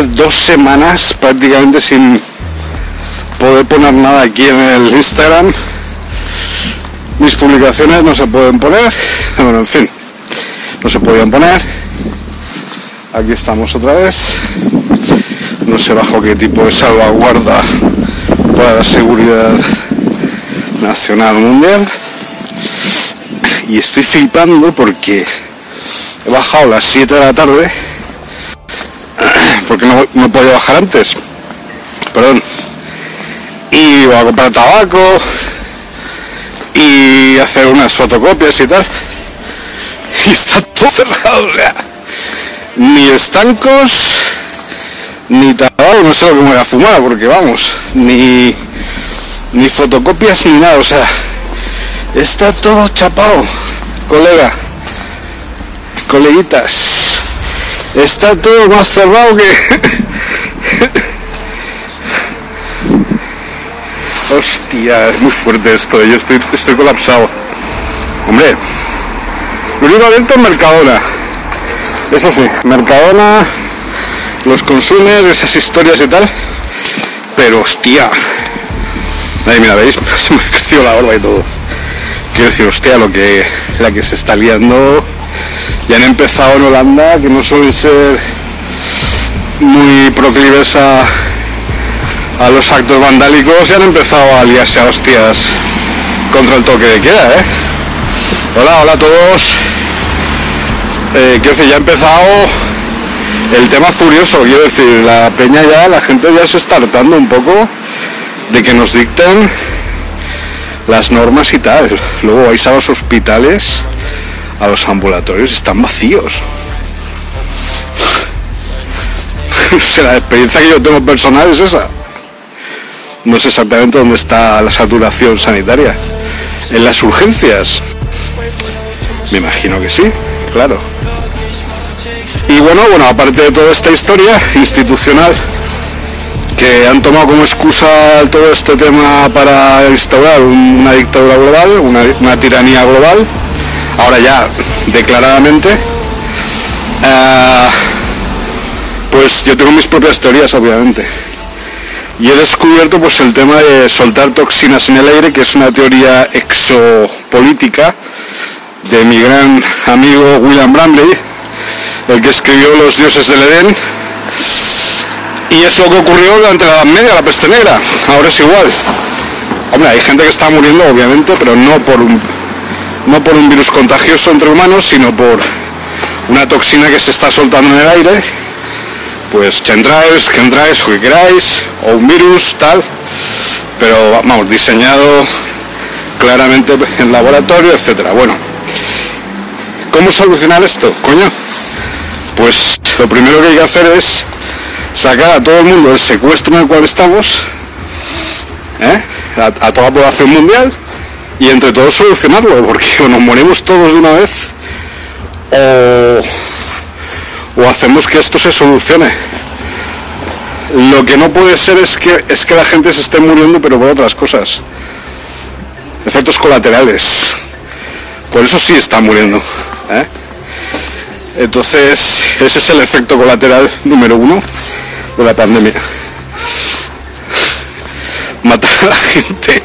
Dos semanas prácticamente sin poder poner nada aquí en el Instagram, mis publicaciones no se pueden poner, bueno, en fin, no se podían poner. Aquí estamos otra vez. No sé bajo qué tipo de salvaguarda para la seguridad nacional mundial. Y estoy flipando porque he bajado las 7 de la tarde porque no, no podía bajar antes. Perdón. Y voy a comprar tabaco y hacer unas fotocopias y tal. Y está todo cerrado, o sea, ni estancos, ni tabaco, no sé lo que voy a fumar, porque vamos, ni, ni fotocopias ni nada, o sea, está todo chapado, colega, coleguitas, está todo más cerrado que... Hostia, es muy fuerte esto, yo estoy, estoy colapsado. Hombre, lo único es Mercadona. Eso sí, Mercadona, los consumers, esas historias y tal. Pero hostia. Ahí mira, veis, me ha crecido la barba y todo. Quiero decir, hostia, lo que la que se está liando. Ya han empezado en Holanda, que no suelen ser muy proclives a, a los actos vandálicos y han empezado a liarse a hostias contra el toque de queda, ¿eh? Hola, hola a todos. Eh, quiero decir, ya ha empezado el tema furioso, quiero decir, la peña ya, la gente ya se está hartando un poco de que nos dicten las normas y tal. Luego vais a los hospitales, a los ambulatorios, están vacíos. La experiencia que yo tengo personal es esa. No sé exactamente dónde está la saturación sanitaria. En las urgencias. Me imagino que sí, claro. Y bueno, bueno, aparte de toda esta historia institucional que han tomado como excusa todo este tema para instaurar una dictadura global, una tiranía global, ahora ya declaradamente, eh, pues yo tengo mis propias teorías, obviamente. Y he descubierto pues el tema de soltar toxinas en el aire, que es una teoría exopolítica de mi gran amigo William Bramley, el que escribió Los dioses del Edén. Y es lo que ocurrió durante la Edad Media, la peste negra. Ahora es igual. Hombre, hay gente que está muriendo, obviamente, pero no por un, no por un virus contagioso entre humanos, sino por una toxina que se está soltando en el aire. Pues chemtrails, chemtrails, lo que queráis, o un virus, tal. Pero vamos, diseñado claramente en laboratorio, etcétera. Bueno, ¿cómo solucionar esto, coño? Pues lo primero que hay que hacer es sacar a todo el mundo del secuestro en el cual estamos, ¿eh? a, a toda la población mundial, y entre todos solucionarlo, porque o nos morimos todos de una vez o, o hacemos que esto se solucione. Lo que no puede ser es que, es que la gente se esté muriendo pero por otras cosas. Efectos colaterales. Por eso sí está muriendo. ¿eh? Entonces, ese es el efecto colateral número uno de la pandemia. Matar a la gente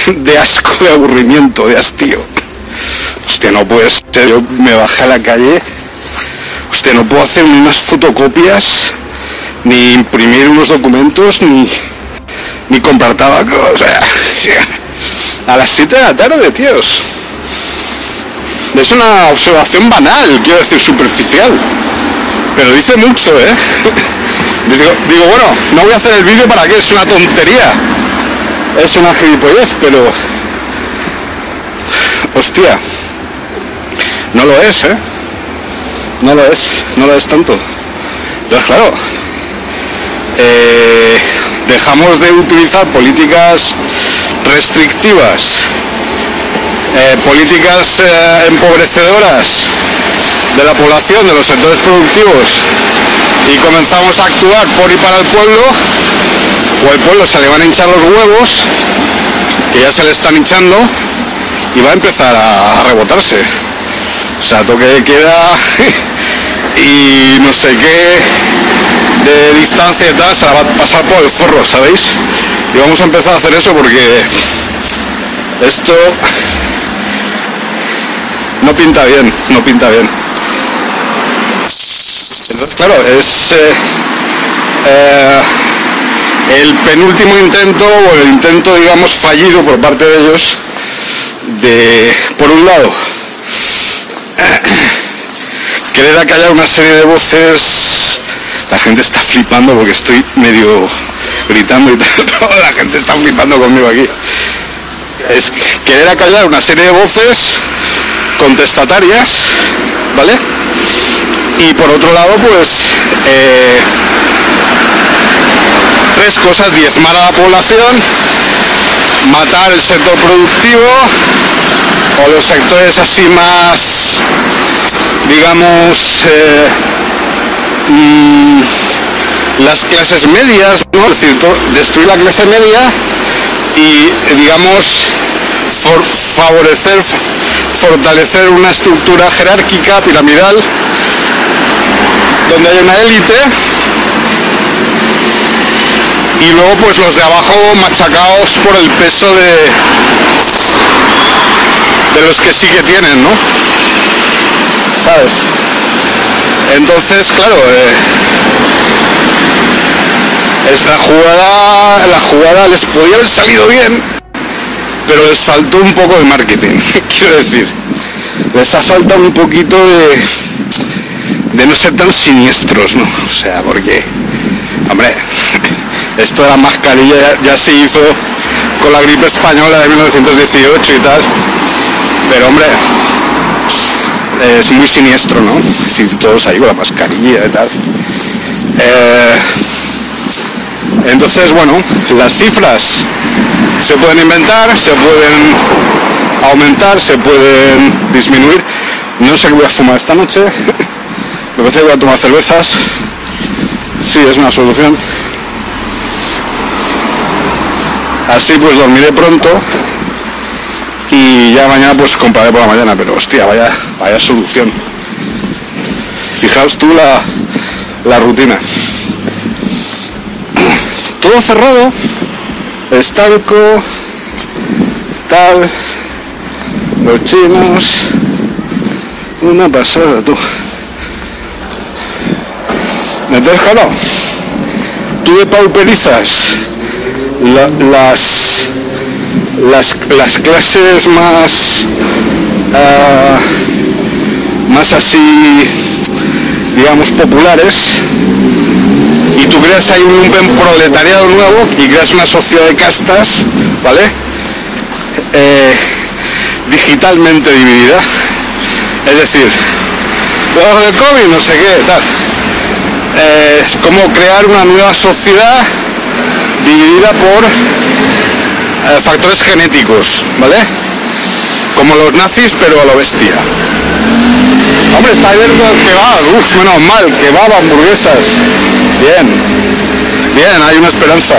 de asco, de aburrimiento, de hastío. Hostia, no puede ser. Yo me bajé a la calle. Hostia, no puedo hacer unas fotocopias, ni imprimir unos documentos, ni, ni comprar tabaco. O sea, a las 7 de la tarde, tíos. Es una observación banal, quiero decir, superficial. Pero dice mucho, ¿eh? Digo, digo, bueno, no voy a hacer el vídeo para que es una tontería. Es una gilipollez, pero... Hostia. No lo es, ¿eh? No lo es, no lo es tanto. Entonces, claro, eh, dejamos de utilizar políticas restrictivas, eh, políticas eh, empobrecedoras de la población, de los sectores productivos, y comenzamos a actuar por y para el pueblo, o el pueblo se le van a hinchar los huevos, que ya se le están hinchando, y va a empezar a, rebotarse. O sea, toque de queda y no sé qué de distancia y tal, se la va a pasar por el forro, ¿sabéis? Y vamos a empezar a hacer eso porque esto no pinta bien, no pinta bien. Entonces, claro, es eh, eh, el penúltimo intento, o el intento, digamos, fallido por parte de ellos, de, por un lado, querer acallar una serie de voces. La gente está flipando porque estoy medio gritando y tal. la gente está flipando conmigo aquí. Es querer acallar una serie de voces contestatarias, ¿vale? Y por otro lado, pues eh, tres cosas, diezmar a la población, matar el sector productivo o los sectores así más, digamos, eh, mm, las clases medias, ¿no? Es destruir la clase media y, digamos, favorecer, fortalecer una estructura jerárquica, piramidal, donde hay una élite y luego pues los de abajo machacados por el peso de, de los que sí que tienen, ¿no? ¿Sabes? Entonces, claro, eh, esta jugada, la jugada les podía haber salido bien, pero les faltó un poco de marketing, quiero decir. Les ha faltado un poquito de, de no ser tan siniestros, ¿no? O sea, porque, hombre, esto de la mascarilla ya, se hizo con la gripe española de 1918 y tal, pero hombre, es muy siniestro, ¿no? Si todos ahí con la mascarilla y tal. Eh, entonces, bueno, las cifras se pueden inventar, se pueden aumentar, se pueden disminuir. No sé qué voy a fumar esta noche. Me parece que voy a tomar cervezas. Sí, es una solución. Así pues dormiré pronto y ya mañana pues compraré por la mañana, pero hostia, vaya, vaya solución. Fijaos tú la, la rutina. Todo cerrado, estanco, tal, los chinos, una pasada tú. Entonces, claro, tú depauperizas la, las, las, las, clases más, uh, más así, digamos, populares, y tú creas ahí un proletariado nuevo y creas una sociedad de castas, ¿vale? Eh, digitalmente dividida. Es decir, luego del COVID, no sé qué, tal. Eh, es como crear una nueva sociedad dividida por eh, factores genéticos, ¿vale? Como los nazis, pero a lo bestia. Hombre, está abierto el kebab. Uf, menos mal, kebab, hamburguesas. Bien. Bien, hay una esperanza.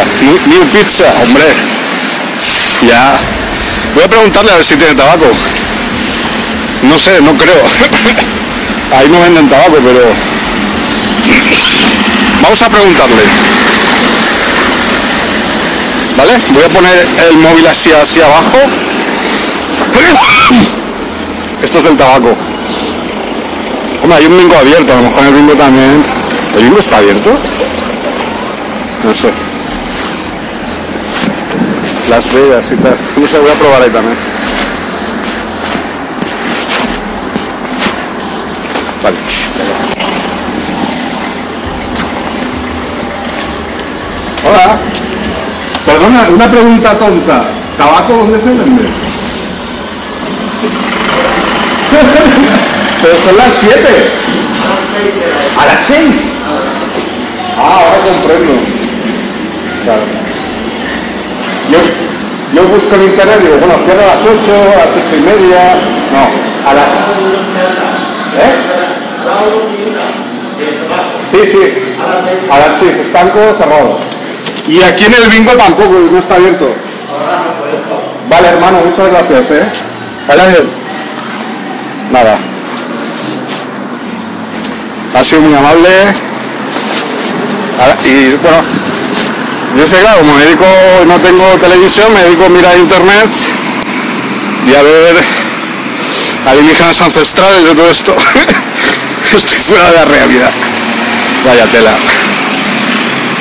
New pizza, hombre. Ya. Voy a preguntarle a ver si tiene tabaco. No sé, no creo. Ahí no venden tabaco, pero... Vamos a preguntarle. ¿Vale? Voy a poner el móvil así hacia abajo. Esto es del tabaco. Hombre, hay un bingo abierto, a lo mejor el bingo también. ¿El bingo está abierto? No sé. Las Vegas y tal. No sé, voy a probar ahí también. Vale. Hola. Perdona, una pregunta tonta. ¿Tabaco dónde se vende? Pero son las 7. A las 6. Ah, ahora comprendo. Claro. Yo, yo busco en internet y digo, bueno, cierra a las 8, a las 8 y media. No, a las. ¿Eh? Sí, sí. A las 6, estanco cerrado. Y aquí en el bingo tampoco, no está abierto. Vale, hermano, muchas gracias, ¿eh? Vale, Nada. Ha sido muy amable. Y bueno, yo sé, claro, como me dedico, no tengo televisión, me dedico a mirar internet y a ver alienígenas ancestrales de todo esto. Estoy fuera de la realidad. Vaya tela.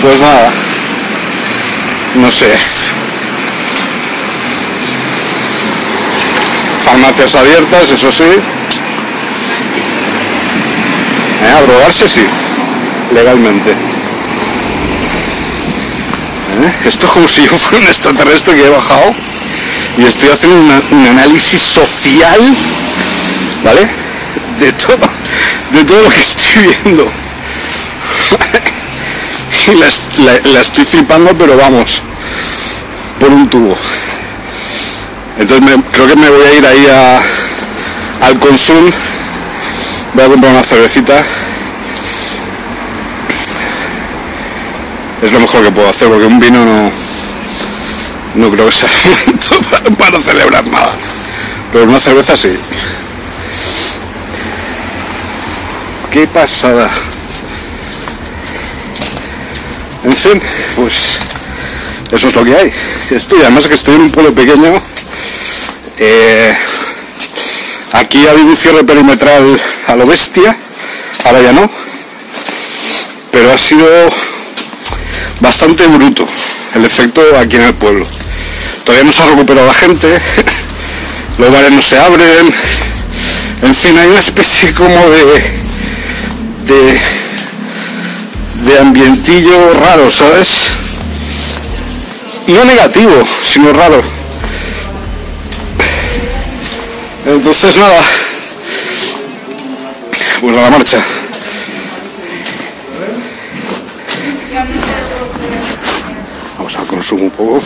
Pues nada. No sé. Farmacias abiertas, eso sí. ¿Eh? A drogarse sí. Legalmente. ¿Eh? Esto es como si yo fuera un extraterrestre que he bajado y estoy haciendo un análisis social, ¿vale? De todo, de todo lo que estoy viendo. La, estoy flipando, pero vamos, por un tubo. Entonces creo que me voy a ir ahí a, al Consum, voy a comprar una cervecita. Es lo mejor que puedo hacer porque un vino no, no creo que sea para, para celebrar nada. Pero una cerveza sí. Qué pasada. En fin, pues eso es lo que hay. Estoy, además que estoy en un pueblo pequeño. Eh, aquí ha habido un cierre perimetral a lo bestia, ahora ya no. Pero ha sido bastante bruto el efecto aquí en el pueblo. Todavía no se ha recuperado la gente, los bares no se abren, en fin, hay una especie como de, de, de ambientillo raro, ¿sabes? No negativo, sino raro. Entonces nada, pues a la marcha. Vamos al consumo un poco.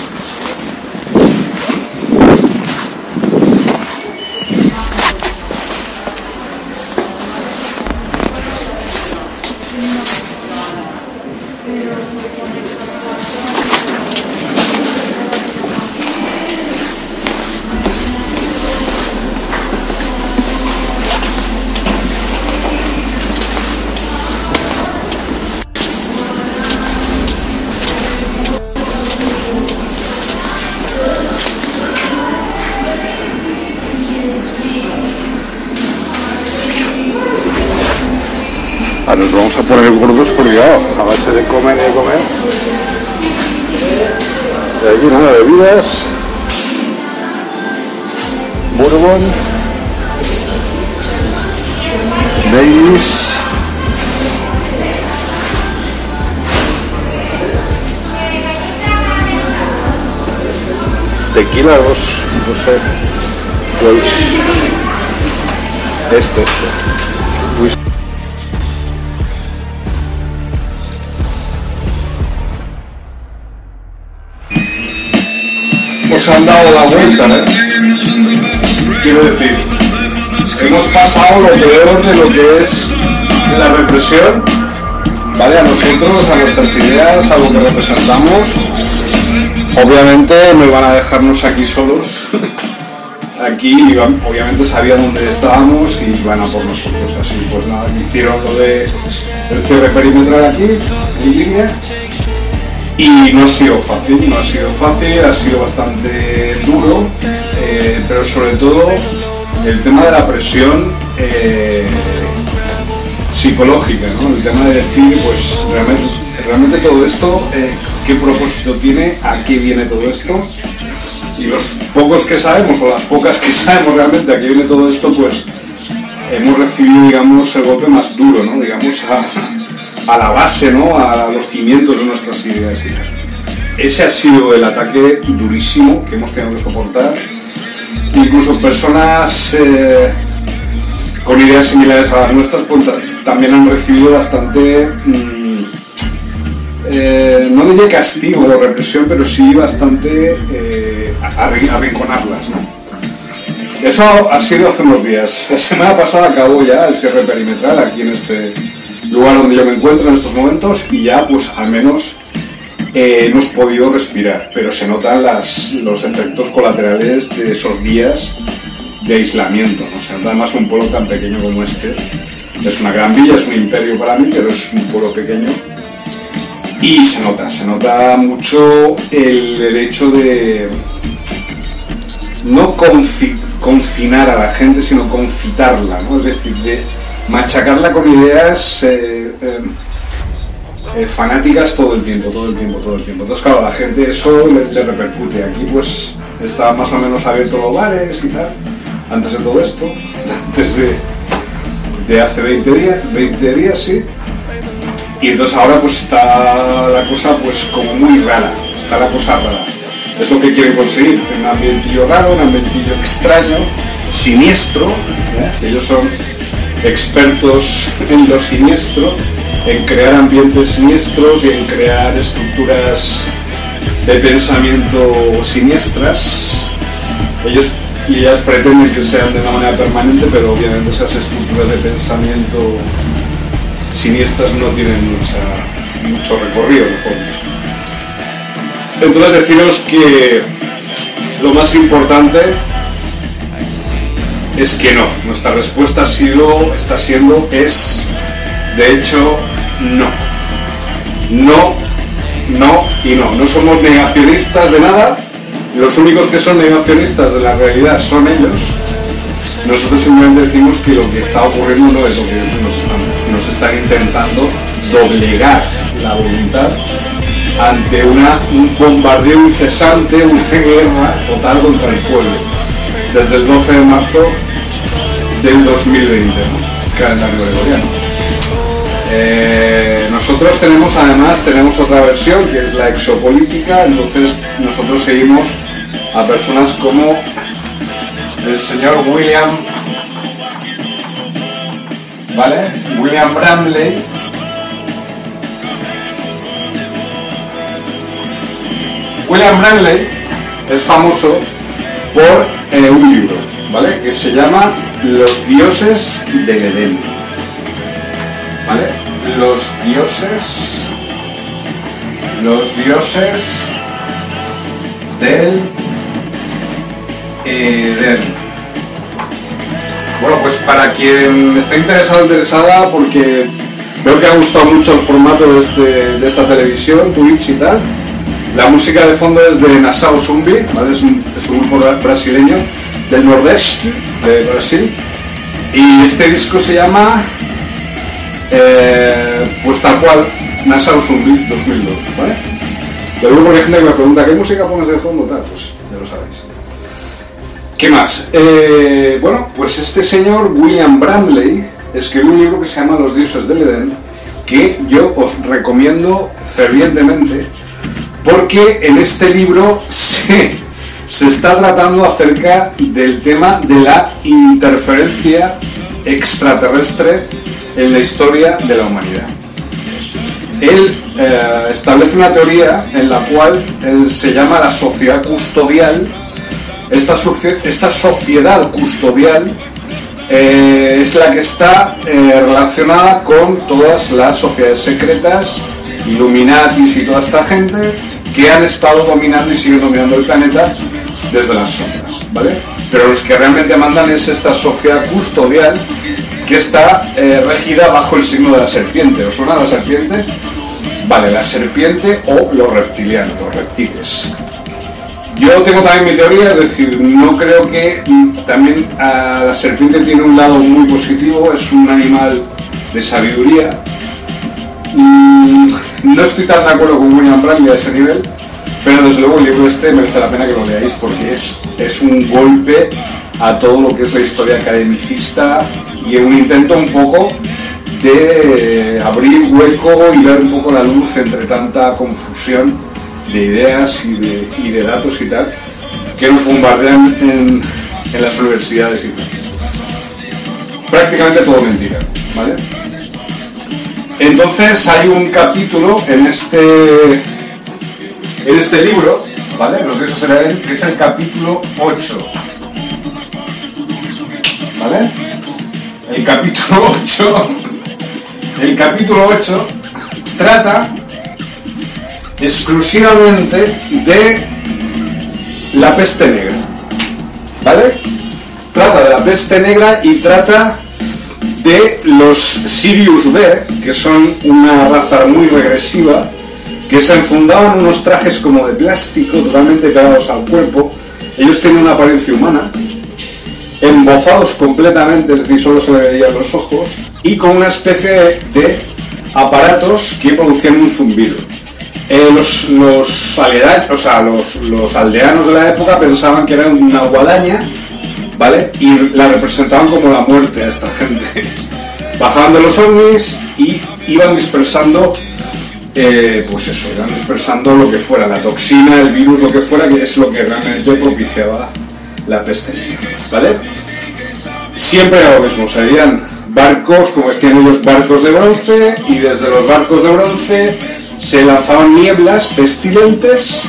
Gordos porque a base de comer y de comer. De aquí nada, bebidas. Bourbon. Baileys. Tequila dos, no sé. Pues esto, esto. Pues han dado la vuelta, ¿eh? quiero decir, hemos pasado lo peor de lo que es la represión, ¿vale? A nosotros, a nuestras ideas, a lo que representamos. Obviamente no iban a dejarnos aquí solos. Aquí obviamente sabían dónde estábamos y iban a por nosotros. Así pues nada, hicieron lo de el cierre perimetral aquí, en línea. Y no ha sido fácil, no ha sido fácil, ha sido bastante duro, eh, pero sobre todo el tema de la presión eh, psicológica, ¿no? el tema de decir, pues realmente, realmente todo esto, eh, qué propósito tiene, a qué viene todo esto. Y los pocos que sabemos, o las pocas que sabemos realmente a qué viene todo esto, pues hemos recibido, digamos, el golpe más duro, ¿no? digamos, a, a la base, ¿no? a los cimientos de nuestras ideas. Ese ha sido el ataque durísimo que hemos tenido que soportar incluso personas eh, con ideas similares a las nuestras pues, también han recibido bastante, mm, eh, no diría castigo o represión, pero sí bastante eh, arrinconarlas. Eso ha sido hace unos días. La semana pasada acabó ya el cierre perimetral aquí en este lugar donde yo me encuentro en estos momentos y ya pues al menos eh, hemos podido respirar, pero se notan los efectos colaterales de esos días de aislamiento. ¿no? Se nota además un pueblo tan pequeño como este. Es una gran villa, es un imperio para mí, pero es un pueblo pequeño. Y se nota, se nota mucho el, hecho de no confinar a la gente, sino confitarla, ¿no? es decir, de machacarla con ideas. Eh, eh, eh, fanáticas todo el tiempo, todo el tiempo, todo el tiempo. Entonces, claro, la gente eso le, repercute. Aquí, pues, está más o menos abierto los bares y tal, antes de todo esto, antes de, de hace 20 días, 20 días, sí. Y entonces ahora pues está la cosa pues como muy rara, está la cosa rara. Es lo que quieren conseguir, un ambientillo raro, un ambientillo extraño, siniestro. Ellos son expertos en lo siniestro en crear ambientes siniestros y en crear estructuras de pensamiento siniestras. Ellos y ellas pretenden que sean de una manera permanente, pero obviamente esas estructuras de pensamiento siniestras no tienen mucho recorrido, Entonces deciros que lo más importante es que no. Nuestra respuesta ha sido, está siendo, es, de hecho, no. No, no y no. No somos negacionistas de nada. Los únicos que son negacionistas de la realidad son ellos. Nosotros simplemente decimos que lo que está ocurriendo no es lo que ellos nos están, nos están intentando doblegar la voluntad ante una, un bombardeo incesante, una guerra total contra el pueblo. Desde el 12 de marzo del 2020, ¿no? calendario gregoriano. Eh, nosotros tenemos además tenemos otra versión que es la exopolítica, entonces nosotros seguimos a personas como el señor William, ¿vale? William Bramley. William Bramley es famoso por eh, un libro, ¿vale? Que se llama Los dioses del Edén. ¿Vale? los dioses, los dioses del Edén. Bueno, pues para quien esté interesado o interesada, porque veo que ha gustado mucho el formato de, este, de esta televisión, Twitch y tal, la música de fondo es de Nassau Zumbi, ¿vale? es, un, grupo brasileño del nordeste de Brasil, y este disco se llama eh, pues tal cual, Nassau Zumbi 2002, ¿vale? Pero luego hay gente que me pregunta, ¿qué música pones de fondo? Tal, pues ya lo sabéis. ¿Qué más? Eh, bueno, pues este señor, William Bramley, escribió un libro que se llama Los dioses del Edén, que yo os recomiendo fervientemente, porque en este libro se, se está tratando acerca del tema de la interferencia extraterrestre en la historia de la humanidad. Él eh, establece una teoría en la cual él se llama la sociedad custodial esta, esta sociedad custodial eh, es la que está eh, relacionada con todas las sociedades secretas, Illuminatis y toda esta gente que han estado dominando y siguen dominando el planeta desde las sombras, ¿vale? Pero los que realmente mandan es esta sociedad custodial que está eh, regida bajo el signo de la serpiente. ¿Os suena la serpiente? Vale, la serpiente o los reptilianos, los reptiles. Yo tengo también mi teoría, es decir, no creo que también la serpiente tiene un lado muy positivo, es un animal de sabiduría. Mm, no estoy tan de acuerdo con William Bradley a ese nivel, pero desde luego el libro este merece la pena que lo leáis porque es, es un golpe a todo lo que es la historia academicista y un intento un poco de abrir hueco y ver un poco la luz entre tanta confusión de ideas y de, y de datos y tal que nos bombardean en, en las universidades y tal. Prácticamente todo mentira, ¿vale? Entonces hay un capítulo en este en este libro, ¿vale? Los de será él, que es el capítulo 8. ¿Vale? El capítulo 8 el capítulo 8 trata exclusivamente de la peste negra. ¿Vale? Trata de la peste negra y trata de los Sirius B, que son una raza muy regresiva, que se enfundaban unos trajes como de plástico totalmente pegados al cuerpo. Ellos tienen una apariencia humana, embozados completamente, es decir, solo se le veían los ojos, y con una especie de aparatos que producían un zumbido. Eh, los, los, los, los, aldeanos de la época pensaban que era una guadaña, ¿vale? Y la representaban como la muerte a esta gente. Bajaban de los ovnis y iban dispersando, eh, pues eso, iban dispersando lo que fuera, la toxina, el virus, lo que fuera, que es lo que realmente propiciaba la peste ¿vale? Siempre era lo mismo, serían barcos, como decían ellos, barcos de bronce, y desde los barcos de bronce se lanzaban nieblas pestilentes,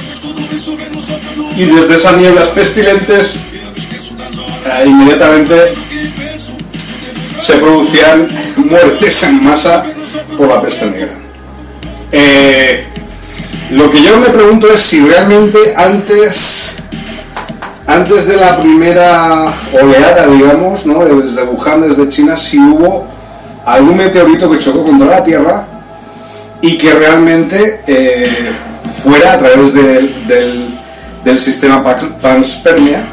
y desde esas nieblas pestilentes inmediatamente se producían muertes en masa por la peste negra. Eh, lo que yo me pregunto es si realmente antes antes de la primera oleada, digamos, ¿no? desde Wuhan, desde China, si hubo algún meteorito que chocó contra la Tierra y que realmente eh, fuera a través del, sistema panspermia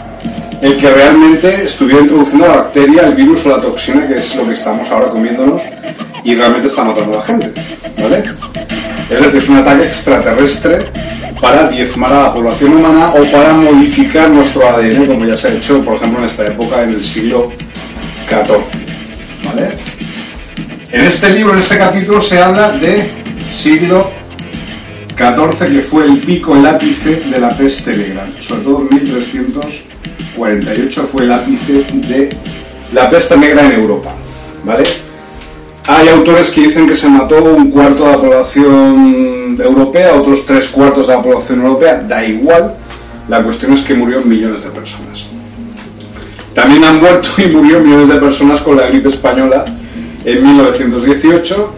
el que realmente estuviera introduciendo la bacteria, el virus o la toxina, que es lo que estamos ahora comiéndonos y realmente está matando a la gente. ¿vale? Es decir, es un ataque extraterrestre para diezmar a la población humana o para modificar nuestro ADN, como ya se ha hecho, por ejemplo, en esta época, en el siglo XIV. En este libro, en este capítulo, se habla de siglo XIV, que fue el pico, el ápice de la peste negra. Sobre todo en 1348 fue el ápice de la peste negra en Europa. ¿Vale? Hay autores que dicen que se mató un cuarto de la población europea, otros tres cuartos de la población europea, da igual, la cuestión es que murió millones de personas. También han muerto y murió millones de personas con la gripe española en 1918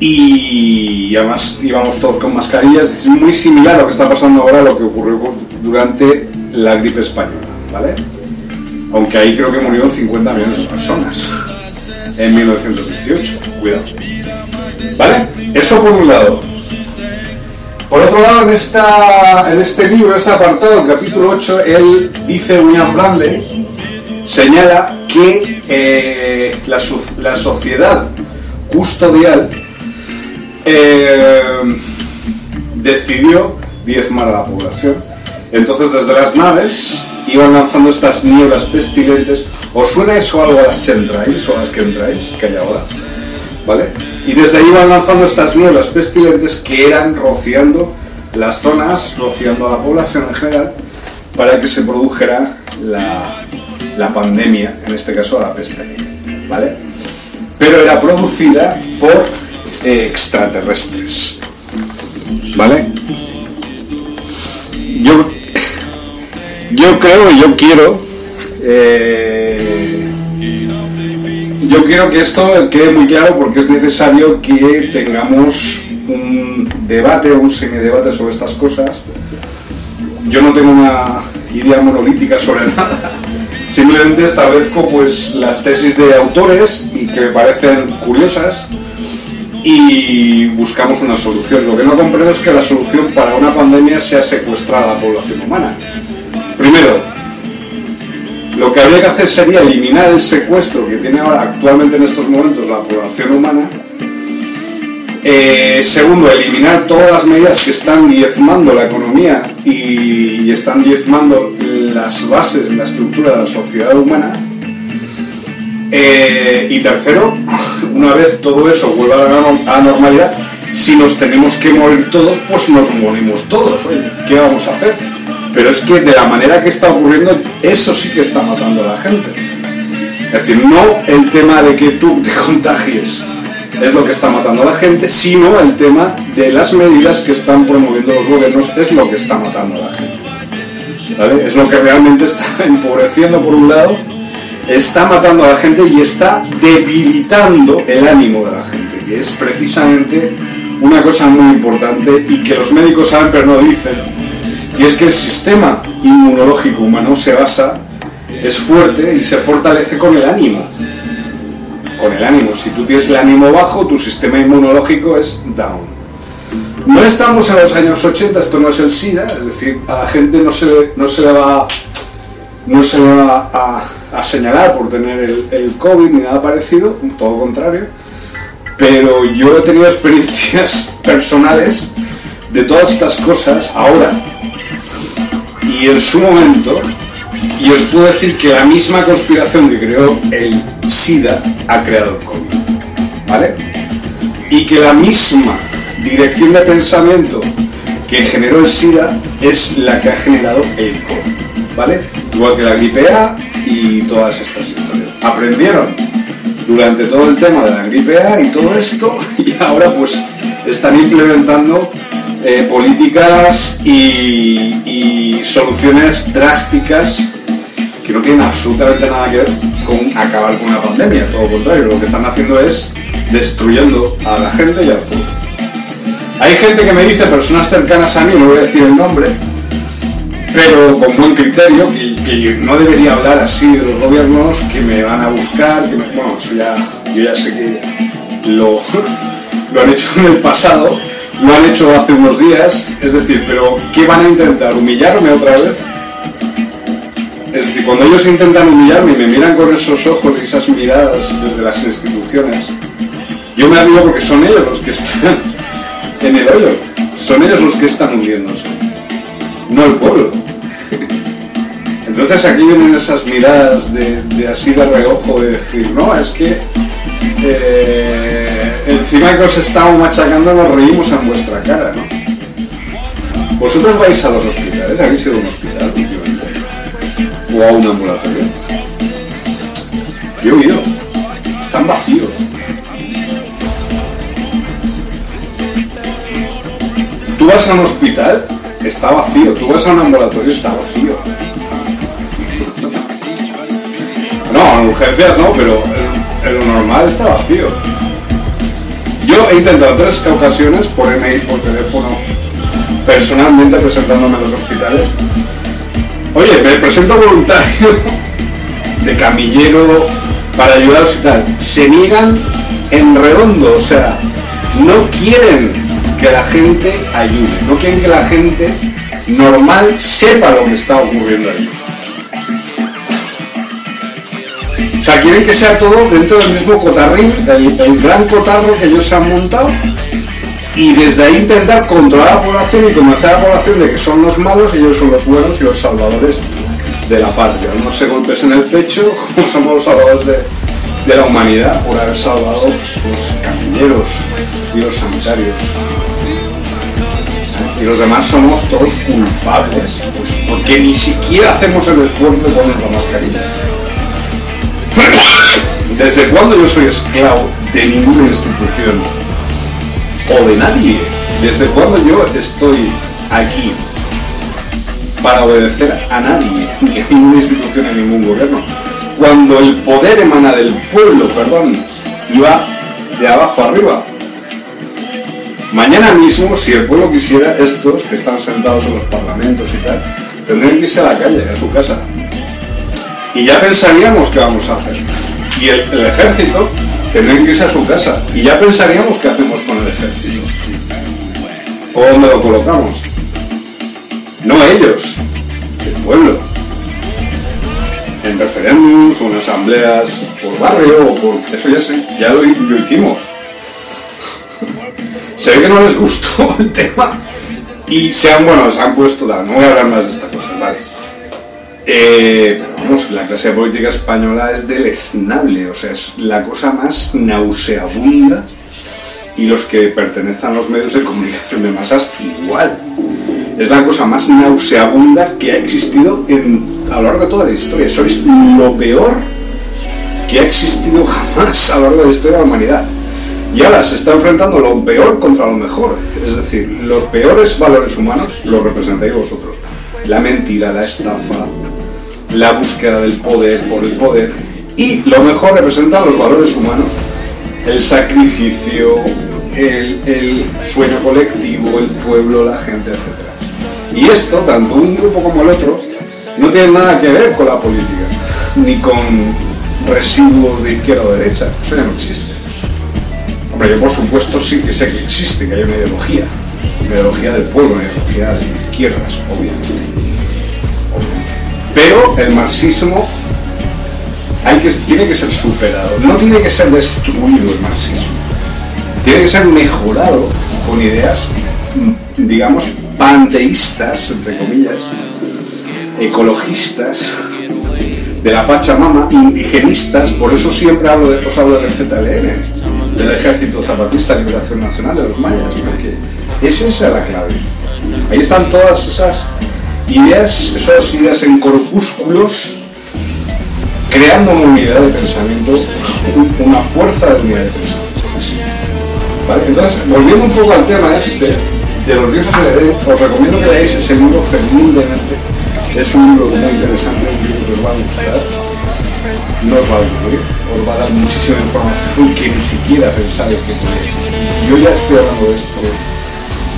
y además íbamos todos con mascarillas, es muy similar a lo que está pasando ahora a lo que ocurrió durante la gripe española, Aunque ahí creo que murieron 50 millones de personas en 1918. Cuidado. ¿Vale? Eso por un lado. Por otro lado, en, esta, en este libro, este apartado, el capítulo 8, él dice, William Bradley, señala que eh, la, la, sociedad custodial eh, decidió diezmar a la población. Entonces, desde las naves iban lanzando estas nieblas pestilentes. ¿Os suena eso algo a las chemtrails o a las que entráis que hay ahora? ¿Vale? Y desde ahí iban lanzando estas nieblas pestilentes que eran rociando las zonas, rociando a la población en general, para que se produjera la, la pandemia, en este caso la peste ¿vale? Pero era producida por eh, extraterrestres. ¿Vale? Yo Yo creo y yo quiero. eh, yo quiero que esto quede muy claro porque es necesario que tengamos un debate o un semidebate sobre estas cosas. Yo no tengo una idea monolítica sobre nada. Simplemente establezco pues las tesis de autores y que me parecen curiosas y buscamos una solución. Lo que no comprendo es que la solución para una pandemia sea secuestrar a la población humana. Primero, lo que habría que hacer sería eliminar el secuestro que tiene ahora actualmente en estos momentos la población humana. Eh, segundo, eliminar todas las medidas que están diezmando la economía y, están diezmando las bases, la estructura de la sociedad humana. Eh, y tercero, una vez todo eso vuelva a la, normalidad, si nos tenemos que morir todos, pues nos morimos todos. ¿Qué vamos a hacer? Pero es que de la manera que está ocurriendo, eso sí que está matando a la gente. Es decir, no el tema de que tú te contagies es lo que está matando a la gente, sino el tema de las medidas que están promoviendo los gobiernos es lo que está matando a la gente. Es lo que realmente está empobreciendo por un lado, está matando a la gente y está debilitando el ánimo de la gente, que es precisamente una cosa muy importante y que los médicos saben pero no dicen. Y es que el sistema inmunológico humano se basa, es fuerte y se fortalece con el ánimo. Con el ánimo. Si tú tienes el ánimo bajo, tu sistema inmunológico es down. No estamos en los años 80, esto no es el SIDA, es decir, a la gente no se, no se le va, no se le va a, señalar por tener el, el COVID ni nada parecido, todo contrario. Pero yo he tenido experiencias personales de todas estas cosas ahora y en su momento, y os puedo decir que la misma conspiración que creó el SIDA ha creado el COVID, ¿vale? Y que la misma dirección de pensamiento que generó el SIDA es la que ha generado el COVID, ¿vale? Igual que la gripe A y todas estas historias. Aprendieron durante todo el tema de la gripe A y todo esto y ahora pues están implementando eh, políticas y, soluciones drásticas que no tienen absolutamente nada que ver con acabar con una pandemia, todo lo contrario, lo que están haciendo es destruyendo a la gente y al pueblo. Hay gente que me dice, personas cercanas a mí, no voy a decir el nombre, pero con buen criterio, que, que no debería hablar así de los gobiernos, que me van a buscar, que me- bueno, eso ya, yo ya sé que lo, lo han hecho en el pasado, lo han hecho hace unos días, es decir, pero ¿qué van a intentar? ¿Humillarme otra vez? Es decir, cuando ellos intentan humillarme y me miran con esos ojos y esas miradas desde las instituciones, yo me río porque son ellos los que están en el hoyo, son ellos los que están hundiéndose, no el pueblo. Entonces aquí vienen esas miradas de, de así de reojo de decir, no, es que eh, encima que os estamos machacando nos reímos en vuestra cara, ¿no? Vosotros vais a los hospitales, habéis ido a un hospital últimamente? o a un ambulatorio. Yo he ido, están vacíos. Tú vas a un hospital, está vacío. Tú vas a un ambulatorio, está vacío. No, en urgencias no, pero en, lo normal está vacío. Yo he intentado tres ocasiones por email, por teléfono, personalmente presentándome a los hospitales. Oye, me presento voluntario de camillero para ayudaros y tal. Se niegan en redondo, o sea, no quieren que la gente ayude, no quieren que la gente normal sepa lo que está ocurriendo ahí. Quieren que sea todo dentro del mismo cotarrín, el, gran cotarro que ellos se han montado, y desde ahí intentar controlar a la población y convencer a la población de que son los malos y ellos son los buenos y los salvadores de la patria. No se golpes en el pecho como somos los salvadores de, la humanidad por haber salvado los camilleros y los sanitarios. Y los demás somos todos culpables, pues porque ni siquiera hacemos el esfuerzo de poner la mascarilla. ¿Desde cuándo yo soy esclavo de ninguna institución? O de nadie. ¿Desde cuándo yo estoy aquí para obedecer a nadie, ni a ninguna institución, ni a ningún gobierno. Cuando el poder emana del pueblo, perdón, y va de abajo arriba. Mañana mismo, si el pueblo quisiera, estos que están sentados en los parlamentos y tal, tendrían que irse a la calle, a su casa. Y ya pensaríamos qué vamos a hacer. Y el, ejército tendría que irse a su casa. Y ya pensaríamos qué hacemos con el ejército. ¿O dónde lo colocamos? No ellos, el pueblo. En referéndums o en asambleas por barrio o por... Eso ya, sé, ya lo, lo hicimos. Se ve que no les gustó el tema y se han, bueno, se han puesto, no voy a hablar más de esta cosa, vale. Eh, pero vamos, la clase política española es deleznable, o sea, es la cosa más nauseabunda y los que pertenecen a los medios de comunicación de masas igual. Es la cosa más nauseabunda que ha existido en, a lo largo de toda la historia. Sois lo peor que ha existido jamás a lo largo de la historia de la humanidad. Y ahora se está enfrentando lo peor contra lo mejor. Es decir, los peores valores humanos los representáis vosotros. La mentira, la estafa, la búsqueda del poder por el poder. Y lo mejor representan los valores humanos. El sacrificio, el, el sueño colectivo, el pueblo, la gente, etc. Y esto, tanto un grupo como el otro, no tiene nada que ver con la política, ni con residuos de izquierda o derecha. Eso ya no existe. Hombre, yo por supuesto sí que sé que existe, que hay una ideología, una ideología del pueblo, una ideología de izquierdas, obviamente. Pero el marxismo hay que, tiene que ser superado, no tiene que ser destruido el marxismo, tiene que ser mejorado con ideas, digamos, panteístas, entre comillas, ecologistas, de la Pachamama, indigenistas, por eso siempre hablo de, os hablo del ZLN, del Ejército Zapatista de Liberación Nacional de los mayas, porque es esa la clave. Ahí están todas esas ideas, esas ideas en corpúsculos, creando una unidad de pensamiento, una fuerza de unidad de pensamiento. ¿Vale? Entonces, volviendo un poco al tema este, de los dioses os recomiendo que leáis ese libro fervientemente. Es un libro muy interesante, un libro que os va a gustar, no os va a aburrir, os va a dar muchísima información que ni siquiera pensáis que existir. Yo ya estoy hablando de esto,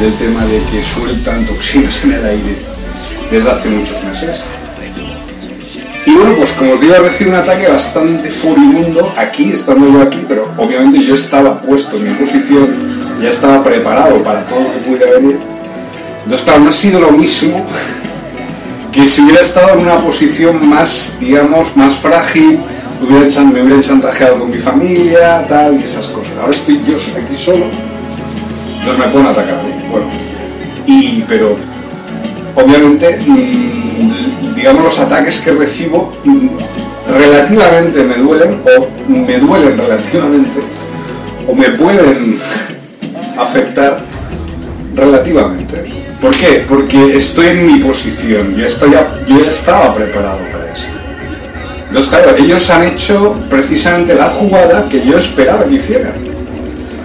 del tema de que sueltan toxinas en el aire desde hace muchos meses. Y bueno, pues como os digo, recibido un ataque bastante furibundo aquí, estando yo aquí, pero obviamente yo estaba puesto en mi posición, ya estaba preparado para todo lo que pudiera venir. Entonces, claro, no ha sido lo mismo que si hubiera estado en una posición más, digamos, más frágil, me hubiera chantajeado con mi familia, tal, y esas cosas. Ahora estoy yo aquí solo, entonces me pueden atacar a. Bueno, y, pero obviamente, digamos, los ataques que recibo mm, relativamente me duelen, o me duelen relativamente, o me pueden afectar relativamente. ¿Por qué? Porque estoy en mi posición, yo, estoy yo ya estaba preparado para esto. Entonces, claro, ellos han hecho precisamente la jugada que yo esperaba que hicieran.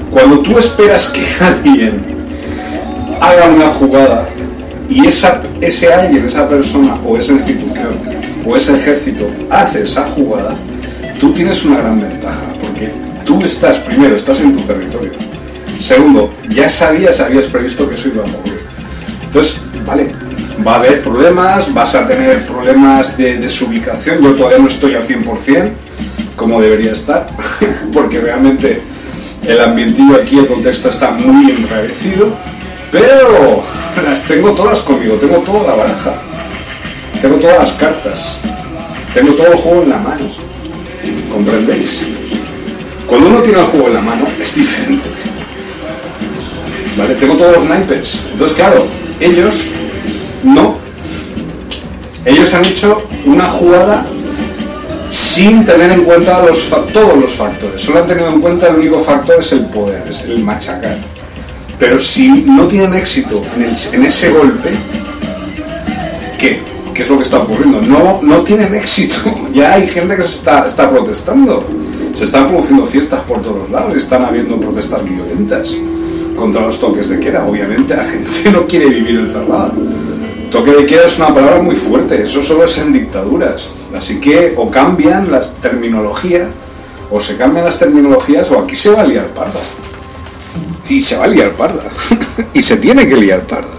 Cuando tú esperas que alguien haga una jugada y esa, ese alguien, esa persona o esa institución o ese ejército hace esa jugada, tú tienes una gran ventaja, porque tú estás, primero, estás en tu territorio. Segundo, ya sabías, habías previsto que eso iba a ocurrir. Entonces, vale, va a haber problemas, vas a tener problemas de desubicación, yo todavía no estoy al 100% como debería estar, porque realmente el ambientillo aquí, el contexto está muy enrarecido, pero las tengo todas conmigo, tengo toda la baraja, tengo todas las cartas, tengo todo el juego en la mano, ¿comprendéis? Cuando uno tiene el juego en la mano es diferente. ¿Vale? Tengo todos los naipes. Entonces, claro, ellos no. Ellos han hecho una jugada sin tener en cuenta los, todos los factores. Solo han tenido en cuenta el único factor es el poder, es el machacar. Pero si no tienen éxito en, ese golpe, ¿qué? ¿Qué es lo que está ocurriendo? No, no tienen éxito. Ya hay gente que está protestando. Se están produciendo fiestas por todos lados y están habiendo protestas violentas contra los toques de queda. Obviamente la gente no quiere vivir encerrada. Toque de queda es una palabra muy fuerte, eso solo es en dictaduras. Así que o cambian las terminologías, o se cambian las terminologías, o aquí se va a liar parda. Y se va a liar parda. y se tiene que liar parda.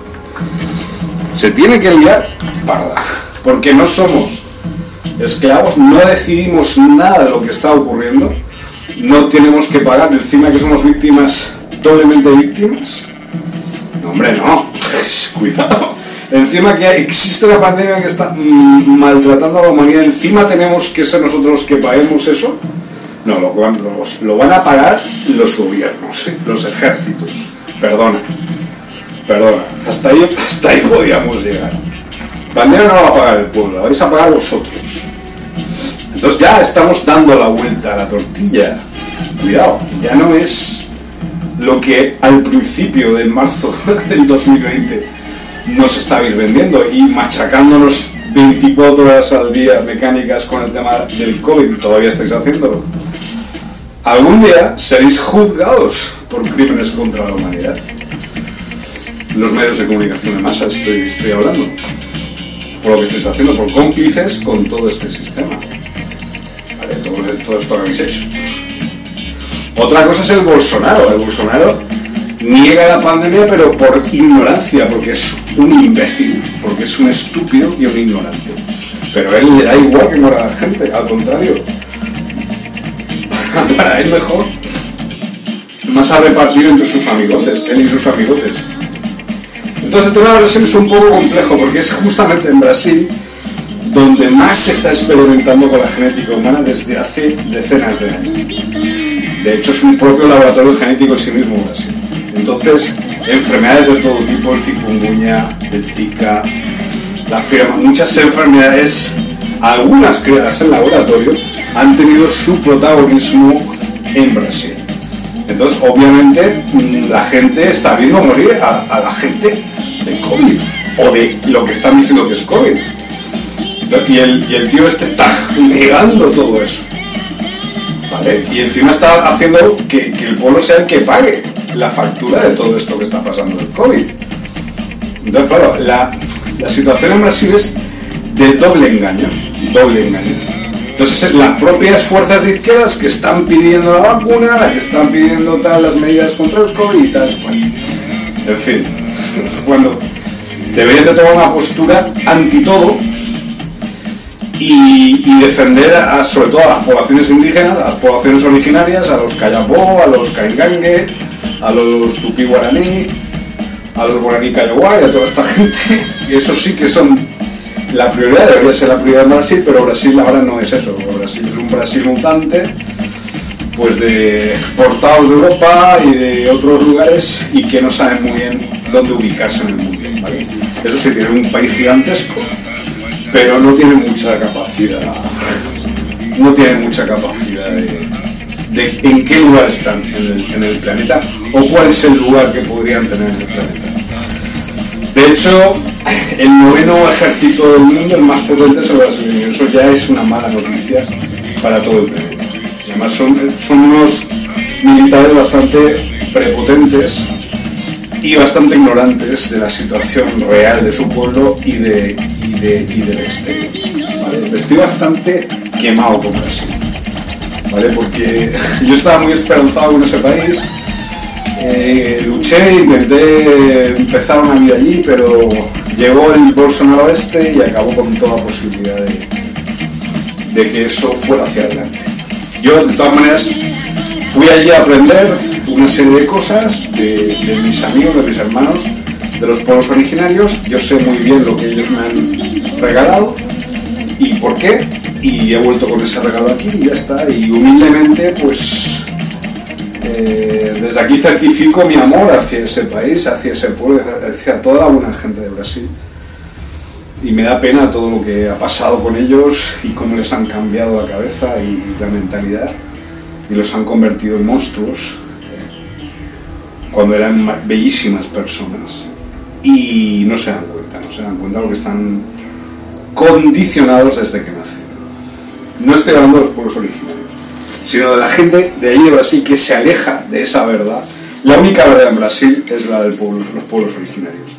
Se tiene que liar parda. Porque no somos esclavos, no decidimos nada de lo que está ocurriendo, no tenemos que pagar encima que somos víctimas, doblemente víctimas. No, hombre, no. cuidado. Encima que existe una pandemia que está maltratando a la humanidad, encima tenemos que ser nosotros que paguemos eso. No, lo, lo van a pagar los gobiernos, los ejércitos. Perdona. Perdona. Hasta ahí, hasta ahí podíamos llegar. Pandemia no la va a pagar el pueblo, la vais a pagar vosotros. Entonces ya estamos dando la vuelta a la tortilla. Cuidado, ya no es lo que al principio de marzo del 2020 nos estabais vendiendo y machacándonos 24 horas al día mecánicas con el tema del COVID, todavía estáis haciéndolo. Algún día seréis juzgados por crímenes contra la humanidad. Los medios de comunicación de masa estoy, estoy hablando. Por lo que estáis haciendo, por cómplices con todo este sistema. todo esto que habéis hecho. Otra cosa es el Bolsonaro. El Bolsonaro niega la pandemia, pero por ignorancia, porque es un imbécil, porque es un estúpido y un ignorante. Pero él le da igual que muera la gente, al contrario. Para él mejor. Más a repartir entre sus amigotes, él y sus amigotes. Entonces el tema de Brasil es un poco complejo, porque es justamente en Brasil donde más se está experimentando con la genética humana desde hace decenas de años. De hecho, es un propio laboratorio genético en sí mismo Brasil. Entonces, enfermedades de todo tipo, el cikungunya, el zika, la firma, muchas enfermedades, algunas creadas en laboratorio, han tenido su protagonismo en Brasil. Entonces, obviamente, la gente está viendo morir a, la gente de COVID o de lo que están diciendo que es COVID. Y el, y el tío este está negando todo eso. ¿Vale? Y encima está haciendo que, que el pueblo sea el que pague la factura de todo esto que está pasando del COVID. Entonces, claro, la, la situación en Brasil es de doble engaño, doble engaño. Entonces, las propias fuerzas de izquierdas que están pidiendo la vacuna, las que están pidiendo tal, las medidas contra el COVID y tal, en fin, cuando deberían de tomar una postura anti todo y, defender a, sobre todo a las poblaciones indígenas, a las poblaciones originarias, a los Cayapó, a los Caingangue, a los tupi guaraní, a los guaraní cayaguay, a toda esta gente, y eso sí que son la prioridad, debería ser la prioridad de Brasil, pero Brasil ahora no es eso, Brasil es un Brasil mutante, pues de exportados de Europa y de otros lugares y que no saben muy bien dónde ubicarse en el mundo. Eso sí, tiene un país gigantesco, pero no tiene mucha capacidad, no tiene mucha capacidad de en qué lugar están en el, planeta o cuál es el lugar que podrían tener en el planeta. De hecho, el noveno ejército del mundo, el más potente, es el brasileño. Eso ya es una mala noticia para todo el planeta. además son, son unos militares bastante prepotentes y bastante ignorantes de la situación real de su pueblo y, de, y, de, y del exterior. Estoy bastante quemado con Brasil. Porque yo estaba muy esperanzado en ese país, eh, luché, intenté empezar una vida allí, pero llegó el Bolsonaro este y acabó con toda posibilidad de, que eso fuera hacia adelante. Yo, de todas maneras, fui allí a aprender una serie de cosas de, de mis amigos, de mis hermanos, de los pueblos originarios. Yo sé muy bien lo que ellos me han regalado y por qué, y he vuelto con ese regalo aquí y ya está. Y humildemente, pues eh, desde aquí certifico mi amor hacia ese país, hacia ese pueblo, hacia toda la buena gente de Brasil. Y me da pena todo lo que ha pasado con ellos y cómo les han cambiado la cabeza y la mentalidad y los han convertido en monstruos eh, cuando eran bellísimas personas. Y no se dan cuenta, no se dan cuenta porque están condicionados desde que nacen. No estoy hablando de los pueblos originarios, sino de la gente de ahí de Brasil que se aleja de esa verdad. La única verdad en Brasil es la de los pueblos originarios.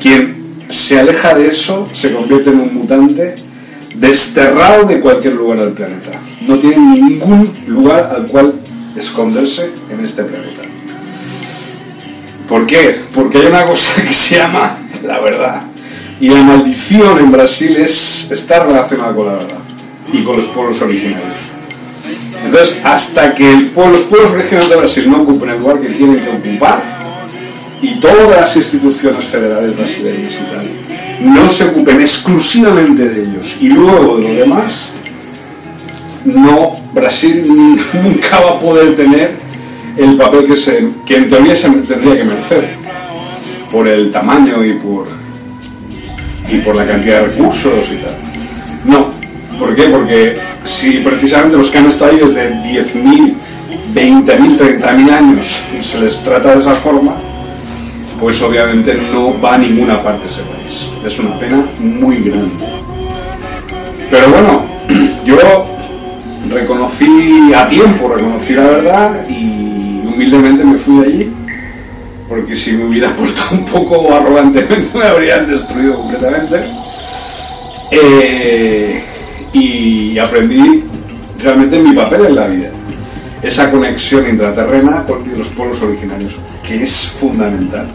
Quien se aleja de eso, se convierte en un mutante desterrado de cualquier lugar del planeta. No tiene ningún lugar al cual esconderse en este planeta. ¿Por qué? Porque hay una cosa que se llama la verdad. Y la maldición en Brasil es, está relacionada con la verdad y con los pueblos originarios. Entonces, hasta que los pueblos originarios de Brasil no ocupen el lugar que tienen que ocupar, y todas las instituciones federales brasileñas y tal, no se ocupen exclusivamente de ellos y luego de lo demás, no, Brasil nunca va a poder tener el papel que, se, que en teoría se tendría que merecer por el tamaño y por, y por la cantidad de recursos y tal. No, ¿por qué? Porque si precisamente los que han estado ahí desde 10.000, 20.000, 30.000 años se les trata de esa forma, pues obviamente no va a ninguna parte ese país. Es una pena muy grande. Pero bueno, yo reconocí a tiempo, reconocí la verdad y humildemente me fui de allí, porque si me hubiera portado un poco arrogantemente me habrían destruido completamente. Eh, y aprendí realmente mi papel en la vida, esa conexión intraterrena con los pueblos originarios, que es fundamental.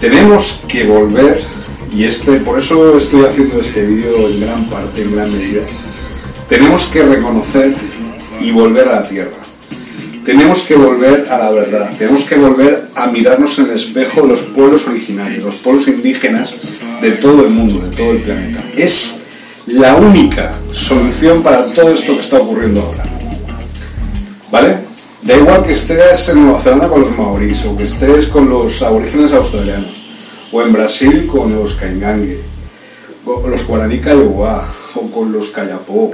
Tenemos que volver, y este, por eso estoy haciendo este vídeo en gran parte, en gran medida, tenemos que reconocer y volver a la tierra. Tenemos que volver a la verdad, tenemos que volver a mirarnos en el espejo de los pueblos originarios, los pueblos indígenas de todo el mundo, de todo el planeta. Es la única solución para todo esto que está ocurriendo ahora. ¿Vale? Da igual que estés en Nueva Zelanda con los maoríes, o que estés con los aborígenes australianos, o en Brasil con los caingangue, o los guaraní kaiowá, o con los kayapó,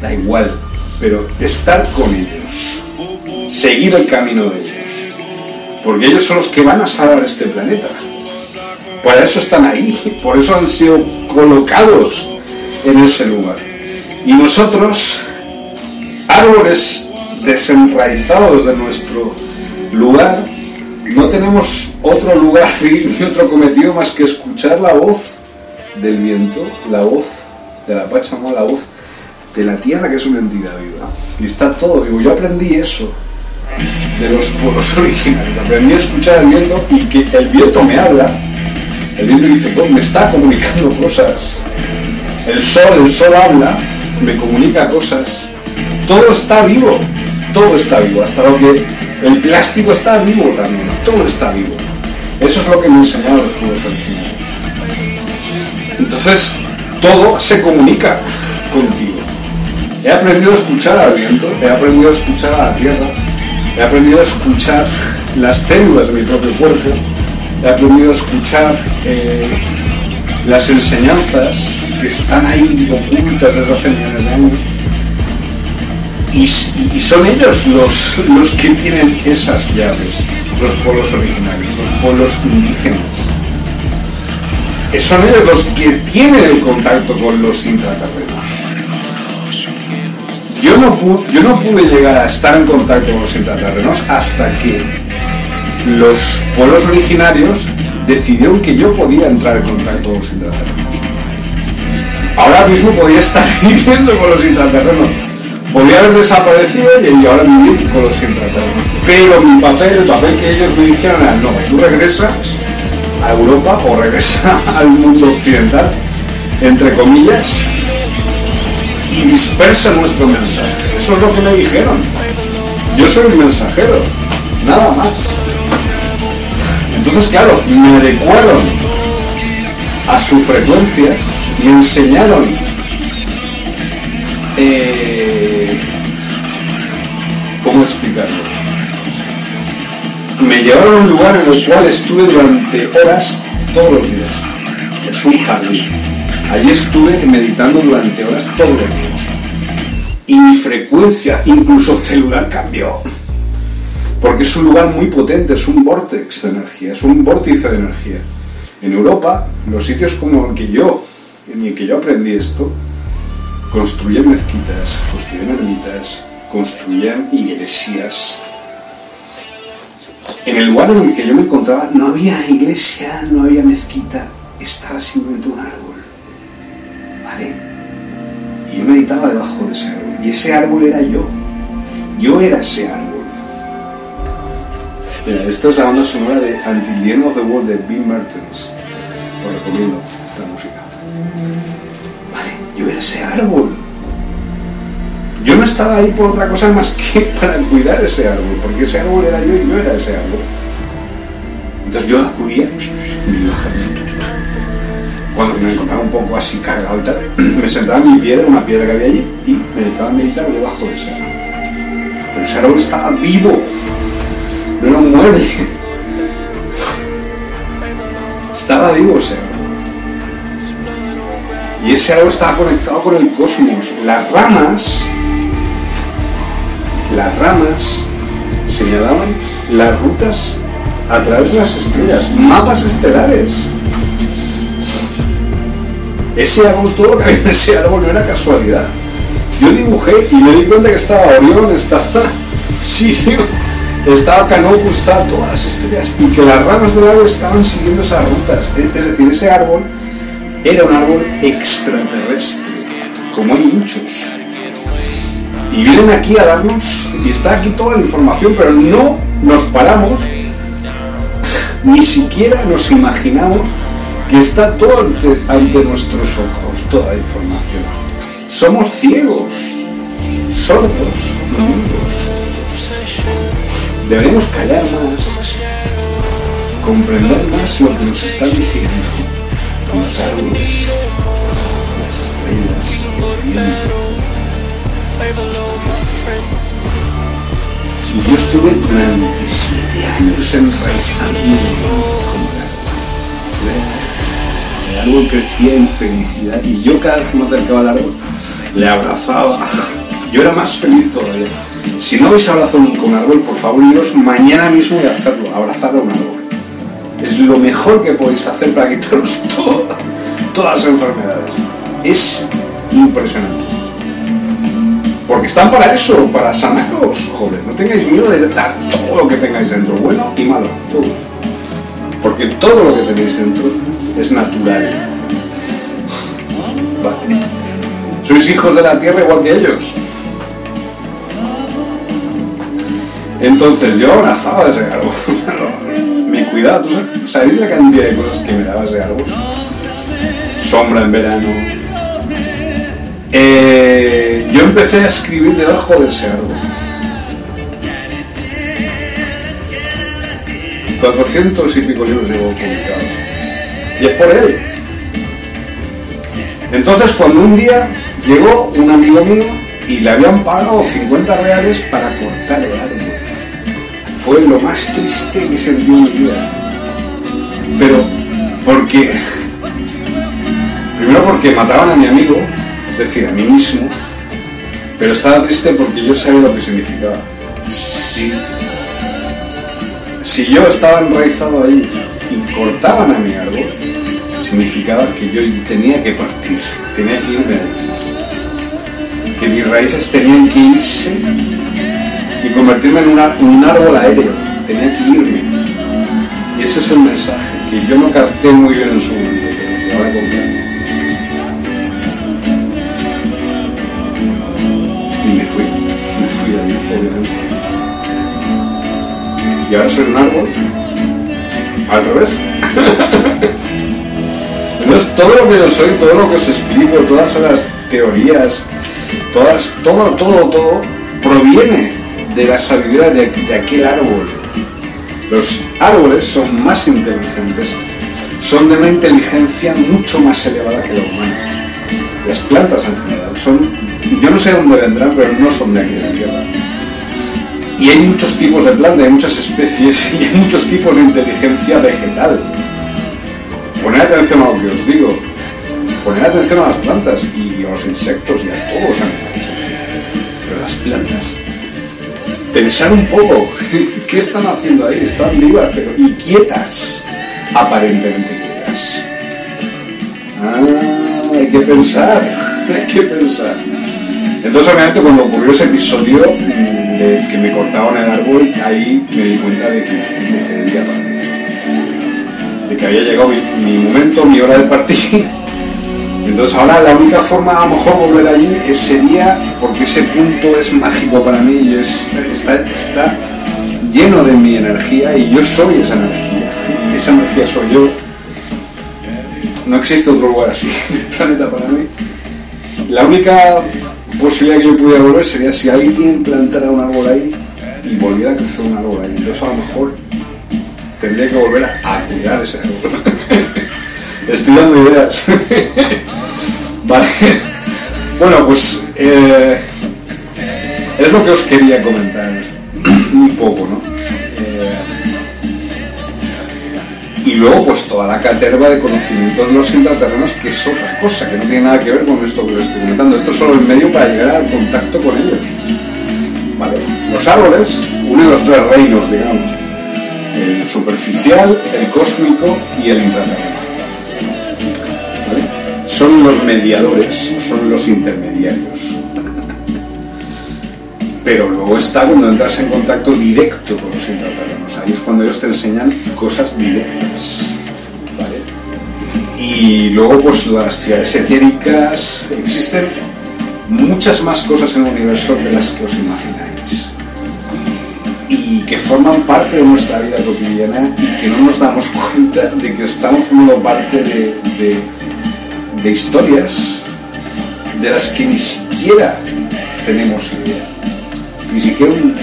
da igual, pero estar con ellos, seguir el camino de ellos, porque ellos son los que van a salvar este planeta. Por eso están ahí, por eso han sido colocados en ese lugar. Y nosotros, árboles desenraizados de nuestro lugar, no tenemos otro lugar ni otro cometido más que escuchar la voz del viento, la voz de la Pachamama, la voz de la tierra que es una entidad viva. Y está todo vivo. Yo aprendí eso de los pueblos originarios. Aprendí a escuchar el viento y que el viento me habla. El viento dice, me está comunicando cosas. El sol, el sol habla, me comunica cosas. Todo está vivo todo está vivo, hasta lo que el plástico está vivo también, todo está vivo. Eso es lo que me enseñaron los pueblos originarios. Entonces, todo se comunica contigo. He aprendido a escuchar al viento, he aprendido a escuchar a la tierra, he aprendido a escuchar las células de mi propio cuerpo, he aprendido a escuchar eh, las enseñanzas que están ahí ocultas desde hace millones de años y, son ellos los, los que tienen esas llaves, los pueblos originarios, los pueblos indígenas. Son ellos los que tienen el contacto con los intraterrenos. Yo no, pude, yo no pude llegar a estar en contacto con los intraterrenos hasta que los pueblos originarios decidieron que yo podía entrar en contacto con los intraterrenos. Ahora mismo podía estar viviendo con los intraterrenos, podría haber desaparecido y ahora vivir con los intraterrenos. Pero mi papel, el papel que ellos me dijeron era, no, tú regresas a Europa o regresa al mundo occidental, entre comillas, y dispersa nuestro mensaje. Eso es lo que me dijeron. Yo soy un mensajero, nada más. Entonces, claro, me adecuaron a su frecuencia, me enseñaron eh, ¿Cómo explicarlo? Me llevaron a un lugar en el cual estuve durante horas todos los días. Es un jardín. Allí estuve meditando durante horas todos los días. Y mi frecuencia, incluso celular, cambió. Porque es un lugar muy potente, es un vortex de energía, es un vórtice de energía. En Europa, los sitios como el que yo, en el que yo aprendí esto, construyen mezquitas, construyen ermitas, construían iglesias. En el lugar en el que yo me encontraba no había iglesia, no había mezquita, estaba simplemente un árbol. ¿Vale? Y yo meditaba debajo de ese árbol. Y ese árbol era yo. Yo era ese árbol. Mira, esto es la banda sonora de Until the End of the World de Bill Mertens. Os recomiendo esta música. Vale, yo era ese árbol. Yo no estaba ahí por otra cosa más que para cuidar ese árbol, porque ese árbol era yo y yo era ese árbol. Entonces yo acudía, me iba cuando me encontraba un poco así cargado y tal, me sentaba en mi piedra, una piedra que había allí, y me dedicaba a meditar debajo de ese árbol. Pero ese árbol estaba vivo, no mueble. Estaba vivo ese árbol. Y ese árbol estaba conectado con el cosmos. Las ramas, las ramas señalaban las rutas a través de las estrellas, mapas estelares. Ese árbol, todo lo que había en ese árbol no era casualidad. Yo dibujé y me di cuenta que estaba Orión, estaba Sirio, estaba Canopus, estaban todas las estrellas y que las ramas del árbol estaban siguiendo esas rutas. Es decir, ese árbol era un árbol extraterrestre, como hay muchos. Y vienen aquí a darnos, y está aquí toda la información, pero no nos paramos, ni siquiera nos imaginamos que está todo ante, ante nuestros ojos, toda la información. Somos ciegos, sordos, mudos. Deberíamos callar más, comprender más lo que nos están diciendo los árboles, las estrellas, el viento. Y yo estuve durante siete años enraizándome como el árbol. El árbol crecía en felicidad y yo cada vez que me acercaba al árbol le abrazaba. Yo era más feliz todavía. Si no habéis abrazado nunca un árbol, por favor, iros mañana mismo y hacerlo, abrazar a un árbol. Es lo mejor que podéis hacer para quitaros todas las enfermedades. Es impresionante. Porque están para eso, para sanaros. Joder, no tengáis miedo de dar todo lo que tengáis dentro, bueno y malo, todo. Porque todo lo que tenéis dentro es natural. Vale. Sois hijos de la tierra igual que ellos. Entonces yo abrazaba ese árbol. me cuidaba. ¿Tú sabéis la cantidad de cosas que me daba ese árbol? Sombra en verano. Eh, yo empecé a escribir debajo de ese árbol. 400 y pico libros llevo publicados. Y es por él. Entonces cuando un día llegó un amigo mío y le habían pagado 50 reales para cortar el árbol. Fue lo más triste que sentí en mi vida. Pero porque... Primero porque mataban a mi amigo, es decir, a mí mismo, pero estaba triste porque yo sabía lo que significaba. Si, si yo estaba enraizado ahí y cortaban a mi árbol, significaba que yo tenía que partir, tenía que irme. Que mis raíces tenían que irse y convertirme en, un árbol aéreo, tenía que irme. Y ese es el mensaje que yo no capté muy bien en su momento, pero ahora comprendo. Y me fui, me fui de ahí, obviamente. Y ahora soy un árbol, al revés. Entonces todo lo que yo soy, todo lo que os explico, todas las teorías, todas, todo, todo, todo, proviene de la sabiduría de, aquel árbol. Los árboles son más inteligentes, son de una inteligencia mucho más elevada que la humana. Las plantas en general son, yo no sé dónde vendrán, pero no son de aquí de la Tierra. Y hay muchos tipos de plantas, hay muchas especies y hay muchos tipos de inteligencia vegetal. Poned atención a lo que os digo. Poned atención a las plantas y a los insectos y a todos los animales. Pero las plantas pensar un poco qué están haciendo ahí. Están vivas, pero y quietas, aparentemente quietas. Ah, hay que pensar, hay que pensar. Entonces, obviamente, cuando ocurrió ese episodio de que me cortaban el árbol, ahí me di cuenta de que me partir. de que había llegado mi momento, mi hora de partir. Entonces ahora la única forma a lo mejor volver allí sería porque ese punto es mágico para mí y es, está, está lleno de mi energía y yo soy esa energía. Y esa energía soy yo. No existe otro lugar así en el planeta para mí. La única posibilidad que yo pudiera volver sería si alguien plantara un árbol ahí y volviera a crecer un árbol ahí. Entonces a lo mejor tendría que volver a cuidar ese árbol. Estoy dando ideas. vale. Bueno, pues eh, es lo que os quería comentar un poco, ¿no? Eh, y luego, pues toda la caterva de conocimientos de los intraterrenos, que es otra cosa, que no tiene nada que ver con esto que os estoy comentando. Esto es solo el medio para llegar al contacto con ellos. ¿Vale? Los árboles unen los tres reinos, digamos: el superficial, el cósmico y el intraterreno. Son los mediadores, son los intermediarios. Pero luego está cuando entras en contacto directo con los intraterrenos. Ahí es cuando ellos te enseñan cosas directas. Y luego, pues las ciudades etéricas. Existen muchas más cosas en el universo de las que os imagináis. Y que forman parte de nuestra vida cotidiana y que no nos damos cuenta de que estamos formando parte de, de historias de las que ni siquiera tenemos idea ni siquiera un.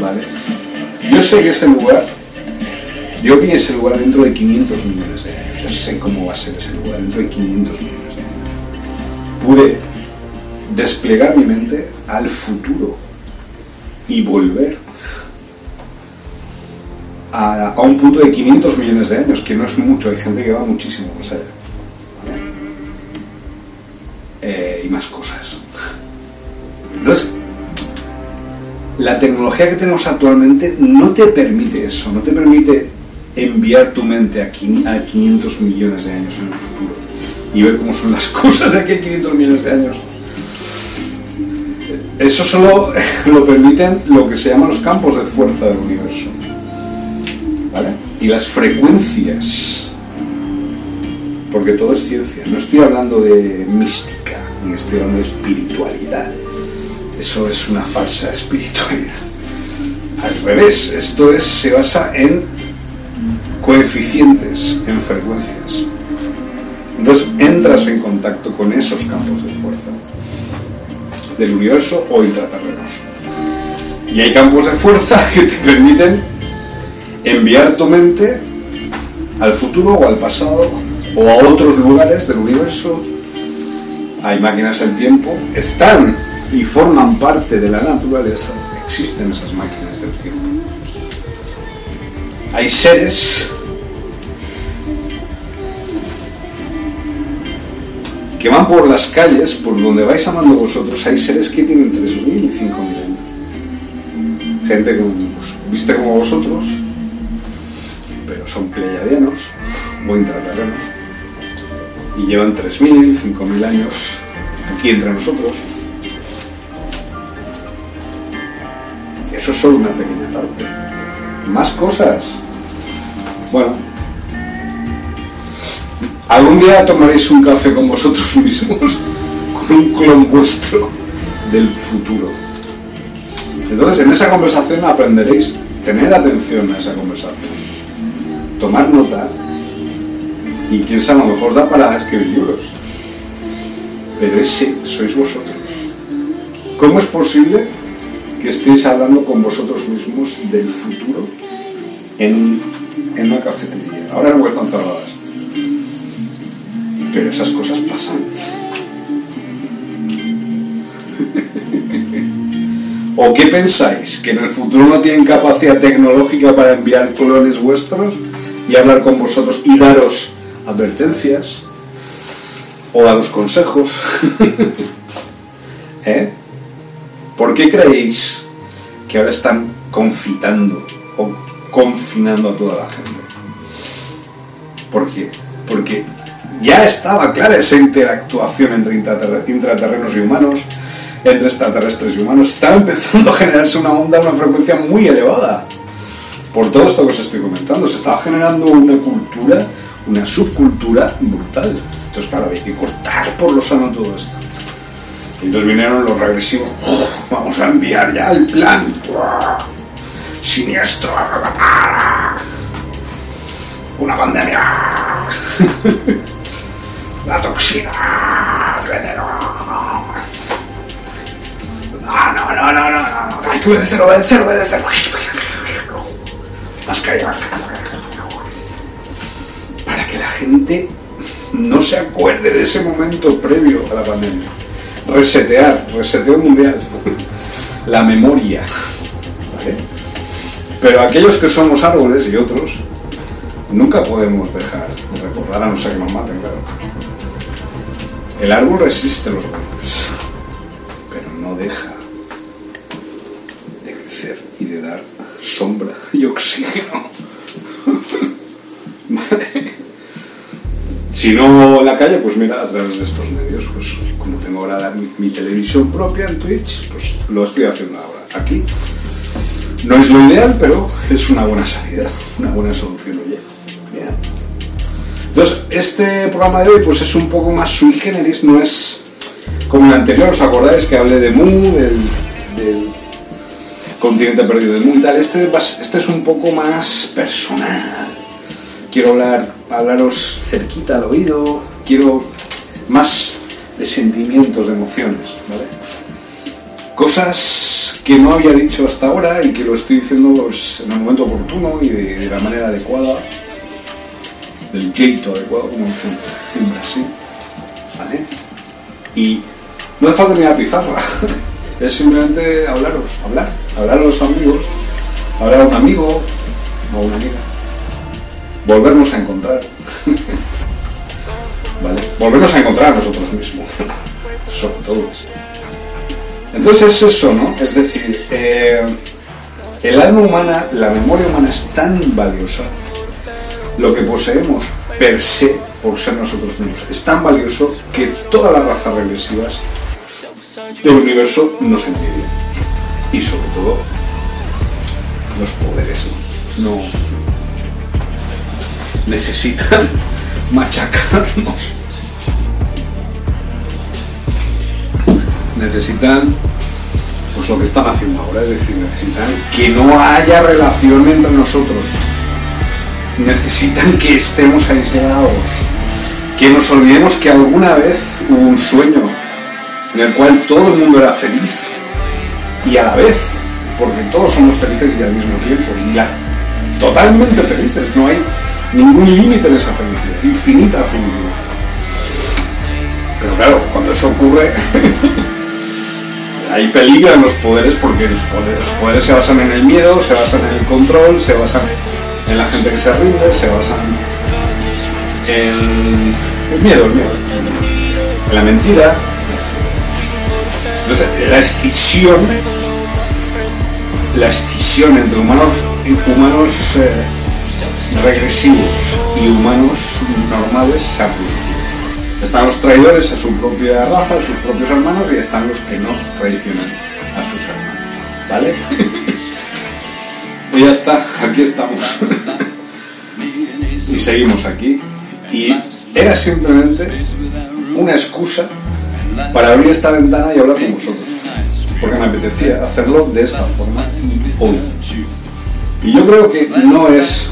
Vale. Yo sé que ese lugar, yo vi ese lugar dentro de 500 millones de años. Yo sé cómo va a ser ese lugar dentro de 500 millones de años. Pude desplegar mi mente al futuro y volver a, un punto de 500 millones de años, que no es mucho, hay gente que va muchísimo más allá. ¿vale? Eh, y más cosas. Entonces, la tecnología que tenemos actualmente no te permite eso, no te permite enviar tu mente a 500 millones de años en el futuro y ver cómo son las cosas de aquí a 500 millones de años. Eso solo lo permiten lo que se llaman los campos de fuerza del universo. Y las frecuencias. Porque todo es ciencia. No estoy hablando de mística, ni estoy hablando de espiritualidad. Eso es una falsa espiritualidad. Al revés, esto es, se basa en coeficientes, en frecuencias. Entonces entras en contacto con esos campos de fuerza del universo o intraterrenos. Y hay campos de fuerza que te permiten enviar tu mente al futuro o al pasado o a otros lugares del universo. Hay máquinas del tiempo, están y forman parte de la naturaleza. Existen esas máquinas del tiempo. Hay seres que van por las calles, por donde vais amando vosotros, hay seres que tienen 3.000 y 5.000 años. Gente que viste como vosotros, son pleiadianos o intraterrenos, y llevan 3.000, 5.000 años aquí entre nosotros. Eso es solo una pequeña parte. Más cosas. Bueno, algún día tomaréis un café con vosotros mismos, con un clon vuestro del futuro. Entonces, en esa conversación aprenderéis tener atención a esa conversación, tomar nota y quién sabe, a lo mejor da para escribir libros. Pero ese sois vosotros. ¿Cómo es posible que estéis hablando con vosotros mismos del futuro en, en una cafetería? Ahora no están cerradas. Pero esas cosas pasan. ¿O qué pensáis? ¿Que en el futuro no tienen capacidad tecnológica para enviar clones vuestros y hablar con vosotros y daros advertencias? ¿O daros consejos? ¿Eh? ¿Por qué creéis que ahora están confitando o confinando a toda la gente? ¿Por qué? Porque ya estaba clara esa interactuación entre intraterre- intraterrenos y humanos, entre extraterrestres y humanos. Estaba empezando a generarse una onda, una frecuencia muy elevada. Por todo esto que os estoy comentando. Se estaba generando una cultura, una subcultura brutal. Entonces, claro, había que cortar por lo sano todo esto. Y entonces vinieron los regresivos. vamos a enviar ya el plan. Siniestro. Una pandemia. La toxina. Ah, no, no, no, no, no. Hay que obedecer, obedecer, obedecer. Para que la gente no se acuerde de ese momento previo a la pandemia. Resetear, reseteo mundial. La memoria. Pero aquellos que somos árboles y otros, nunca podemos dejar de recordar a no ser que nos maten, claro. El árbol resiste los golpes, pero no deja de crecer y de dar sombra y oxígeno. Si no la calle, pues mira, a través de estos medios, pues como tengo ahora mi, mi televisión propia en Twitch, pues lo estoy haciendo ahora. Aquí no es lo ideal, pero es una buena salida, una buena solución, oye. Entonces, este programa de hoy pues es un poco más sui generis, no es como el anterior, ¿os acordáis que hablé de Mu, del continente perdido de Mu y tal? Este, este es un poco más personal. Quiero hablar, hablaros cerquita al oído, quiero más de sentimientos, de emociones, ¿vale? Cosas que no había dicho hasta ahora y que lo estoy diciendo pues, en el momento oportuno y de, de la manera adecuada, del jeito adecuado, como dicen en Brasil, ¿vale? Y no hace falta ni la pizarra, es simplemente hablaros, hablar, hablar a los amigos, hablar a un amigo o una amiga, volvernos a encontrar, ¿vale? Volvernos a encontrar a nosotros mismos, sobre todo. Entonces es eso, ¿no? Es decir, eh, el alma humana, la memoria humana es tan valiosa, lo que poseemos per se, por ser nosotros mismos, es tan valioso que todas las razas regresivas del universo nos envidian. Y sobre todo, los poderes. No necesitan machacarnos. necesitan pues lo que están haciendo ahora, es decir, necesitan que no haya relación entre nosotros. Necesitan que estemos aislados, que nos olvidemos que alguna vez hubo un sueño en el cual todo el mundo era feliz y a la vez, porque todos somos felices y al mismo tiempo, y la- totalmente felices, no hay ningún límite en esa felicidad, infinita felicidad. Pero claro, cuando eso ocurre, ahí peligran los poderes porque los poderes, los poderes se basan en el miedo, se basan en el control, se basan en la gente que se rinde, se basan en el miedo, el miedo, en la mentira. Entonces, la escisión, la escisión entre humanos, humanos eh, regresivos y humanos normales se ha producido. Están los traidores a su propia raza, a sus propios hermanos, y están los que no traicionan a sus hermanos. ¿Vale? y ya está, aquí estamos. y seguimos aquí. Y era simplemente una excusa para abrir esta ventana y hablar con vosotros. Porque me apetecía hacerlo de esta forma y hoy. Y yo creo que no es,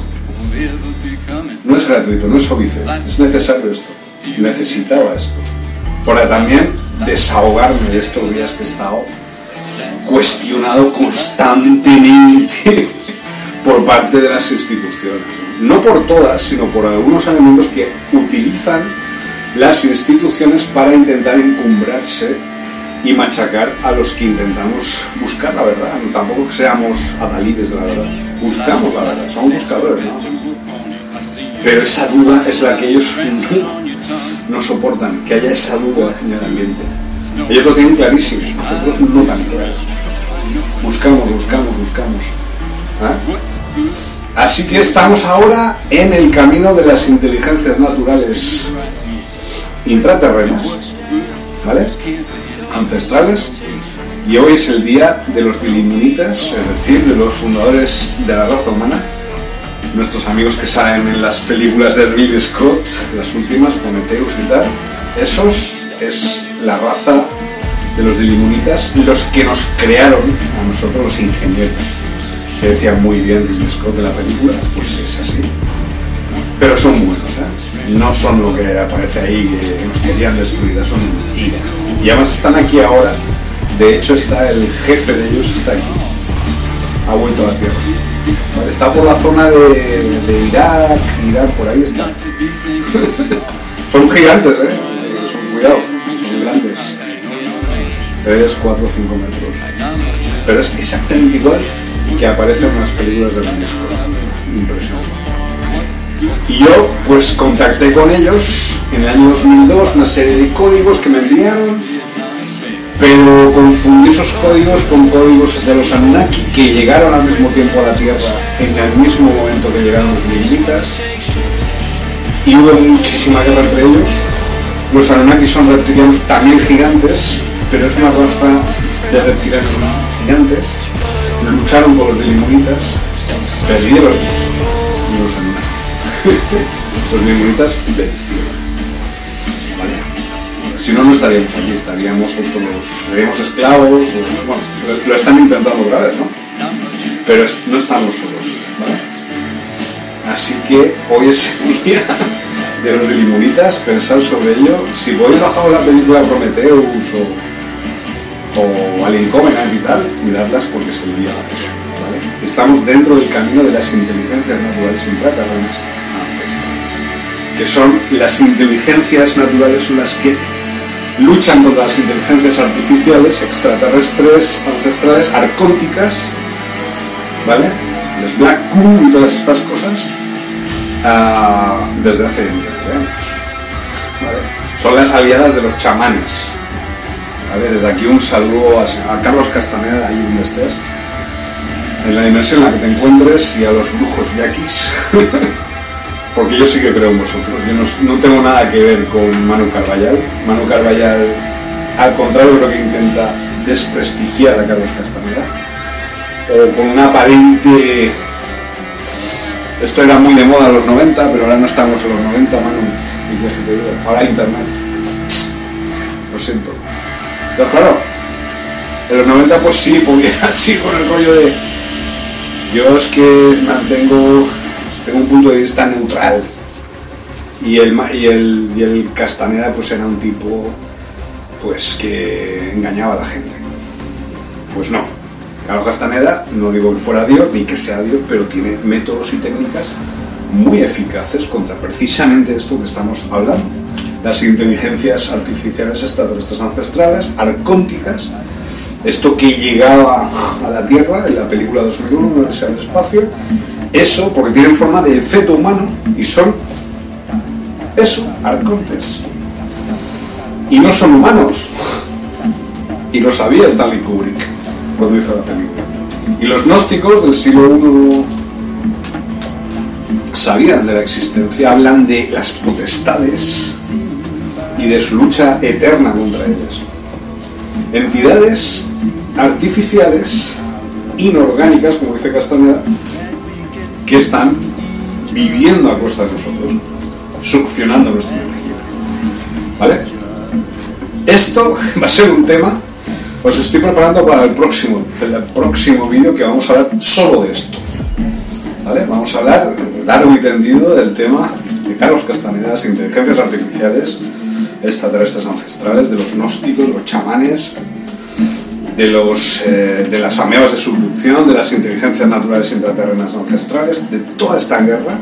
no es gratuito, no es óbice, es necesario esto. Necesitaba esto. Para también desahogarme de estos días que he estado cuestionado constantemente por parte de las instituciones. No por todas, sino por algunos elementos que utilizan las instituciones para intentar encumbrarse y machacar a los que intentamos buscar la verdad. No, tampoco que seamos adalides de la verdad. Buscamos la verdad, somos buscadores, ¿no? Pero esa duda es la que ellos no, soportan, que haya esa duda en el ambiente. Ellos lo tienen clarísimo, nosotros no tan claro. Buscamos, buscamos, buscamos. ¿Ah? Así que estamos ahora en el camino de las inteligencias naturales intraterrenas, ¿vale? Ancestrales, Y hoy es el día de los bilimunitas, es decir, de los fundadores de la raza humana. Nuestros amigos que salen en las películas de Ridley Scott, las últimas, Prometheus y tal. Esos es la raza de los bilimunitas, los que nos crearon a nosotros los ingenieros. Que decía muy bien Ridley Scott de la película, pues es así. Pero son buenos, ¿eh? No son lo que aparece ahí, que nos querían destruir, son ira. Y además están aquí ahora de hecho, está el jefe de ellos está aquí. Ha vuelto a la Tierra. está por la zona de, Irak, Irak, por ahí está. son gigantes, ¿eh? Son, cuidado, son grandes. 3, 4, 5 metros. Pero es exactamente igual que aparece en las películas de UNESCO. Impresionante. Y yo pues contacté con ellos en el año 2002, una serie de códigos que me enviaron pero confundí esos códigos con códigos de los Anunnaki que llegaron al mismo tiempo a la Tierra en el mismo momento que llegaron los Limbitas y hubo muchísima guerra entre ellos. Los Anunnaki son reptilianos también gigantes, pero es una raza de reptilianos gigantes. Lucharon con los Limbitas, perdieron los Anunnaki. Los Limbitas vencieron. Si no, no estaríamos aquí, estaríamos seríamos esclavos, bueno, lo, están intentando otra ¿no? Pero no estamos solos, ¿vale? Así que hoy es el día de los limonitas, pensar sobre ello. Si voy bajado la película Prometheus o, o Alien Covenant y tal, mirarlas porque es el día de eso. ¿vale? Estamos dentro del camino de las inteligencias naturales intraterrenas ancestrales, que son las inteligencias naturales son las que luchan contra las inteligencias artificiales, extraterrestres, ancestrales, arcónticas, ¿vale? Los Black Goo y todas estas cosas ah, desde hace años. ¿vale? Son las aliadas de los chamanes. ¿vale? Desde aquí un saludo a, Carlos Castaneda, ahí donde estés, en la dimensión en la que te encuentres y a los brujos yaquis. porque yo sí que creo en vosotros. Yo no, tengo nada que ver con Manu Carballal. Manu Carballal, al contrario, creo que intenta desprestigiar a Carlos Castaneda. O con una aparente. Esto era muy de moda en los 90, pero ahora no estamos en los 90, Manu. Y que te digo, ahora Internet. Lo siento. Pero claro, en los 90 pues sí, podía así con el rollo de. Yo es que mantengo tengo un punto de vista neutral. Y el, y el, y el Castaneda pues era un tipo pues que engañaba a la gente. Pues no. Carlos Castaneda, no digo que fuera Dios ni que sea Dios, pero tiene métodos y técnicas muy eficaces contra precisamente esto que estamos hablando. Las inteligencias artificiales extraterrestres ancestrales, arcónticas, esto que llegaba a la Tierra en la película 2001, el espacio, eso porque tienen forma de feto humano y son eso, arcontes. Y no son humanos. Y lo sabía Stanley Kubrick cuando hizo la película. Y los gnósticos del siglo I sabían de la existencia, hablan de las potestades y de su lucha eterna contra ellas. Entidades artificiales, inorgánicas, como dice Castaneda, que están viviendo a costa de nosotros, succionando nuestra energía. ¿Vale? Esto va a ser un tema, os estoy preparando para el próximo, el próximo vídeo que vamos a hablar solo de esto. ¿Vale? Vamos a hablar largo y tendido del tema de Carlos Castaneda, las inteligencias artificiales, extraterrestres ancestrales, de los gnósticos, los chamanes, de, los, eh, de las amebas de subducción, de las inteligencias naturales intraterrenas ancestrales, de toda esta guerra.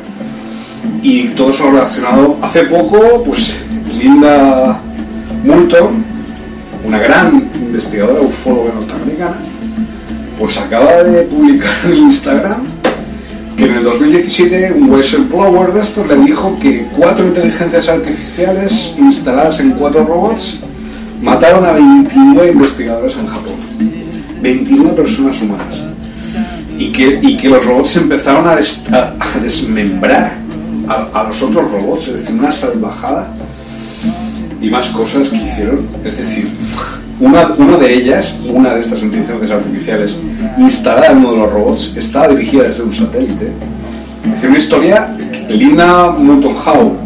Y todo eso relacionado. Hace poco, pues Linda Moulton, una gran investigadora, ufóloga norteamericana, pues acaba de publicar en Instagram que en el 2017 un whistleblower de esto le dijo que cuatro inteligencias artificiales instaladas en cuatro robots mataron a 29 investigadores en Japón. 21 personas humanas. Y que, y que los robots empezaron a, desmembrar a, los otros robots, es decir, una salvajada. y más cosas que hicieron. Es decir, una, una de ellas, una de estas inteligencias artificiales instalada en uno de los robots, estaba dirigida desde un satélite. Es una historia linda Moulton Howe,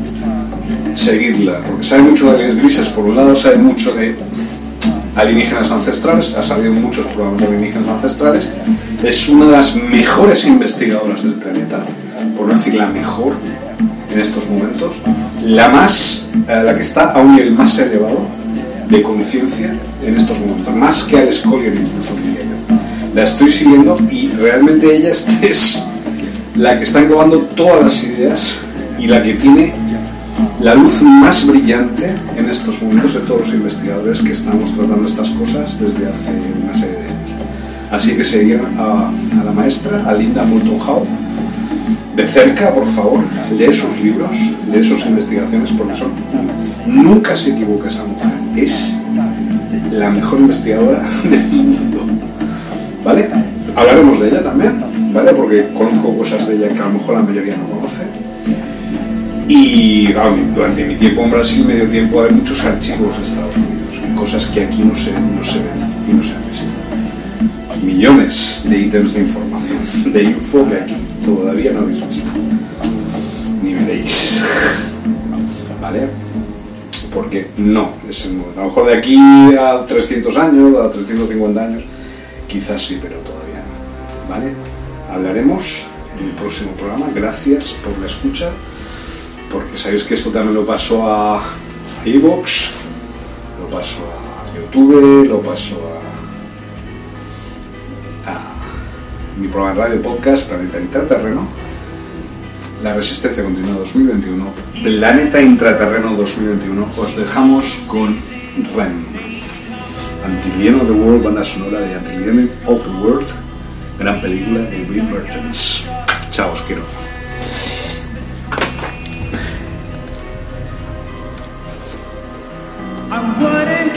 seguidla, porque sabe mucho de las grises, por un lado sabe mucho de alienígenas ancestrales, ha salido en muchos programas de alienígenas ancestrales, es una de las mejores investigadoras del planeta, por no decir la mejor en estos momentos, la más, eh, la que está a un nivel más elevado de conciencia en estos momentos, más que al Collier incluso diría yo. La estoy siguiendo y realmente ella es la que está englobando todas las ideas y la que tiene la luz más brillante en estos momentos de todos los investigadores que estamos tratando estas cosas desde hace una serie de años. Así que seguir a, la maestra, a Linda Moulton Howe, de cerca, por favor, lee sus libros, lee sus investigaciones, porque son, nunca se equivoca esa mujer, es la mejor investigadora del mundo. ¿Vale? Hablaremos de ella también, ¿vale? Porque conozco cosas de ella que a lo mejor la mayoría no conoce. Y durante mi tiempo en Brasil me dio tiempo a ver muchos archivos de Estados Unidos, cosas que aquí no se, no se ven y no se han visto. Millones de ítems de información, de info que aquí todavía no habéis visto, ni veréis. ¿Vale? Porque no es el momento. A lo mejor de aquí a 300 años, a 350 años, quizás sí, pero todavía no. ¿Vale? Hablaremos en el próximo programa. Gracias por la escucha, porque sabéis que esto también lo paso a Evox, lo paso a YouTube, lo paso a, mi programa de radio podcast Planeta Intraterreno, La Resistencia Continua 2021, Planeta Intraterreno 2021. Os dejamos con REM, Antillion of the World, banda sonora de Antillion of the World, gran película de Will Mertens. Chao, os quiero.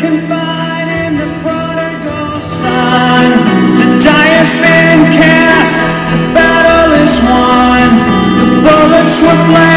Confide in the prodigal son. The die's been cast, the battle is won. The bullets were blanks,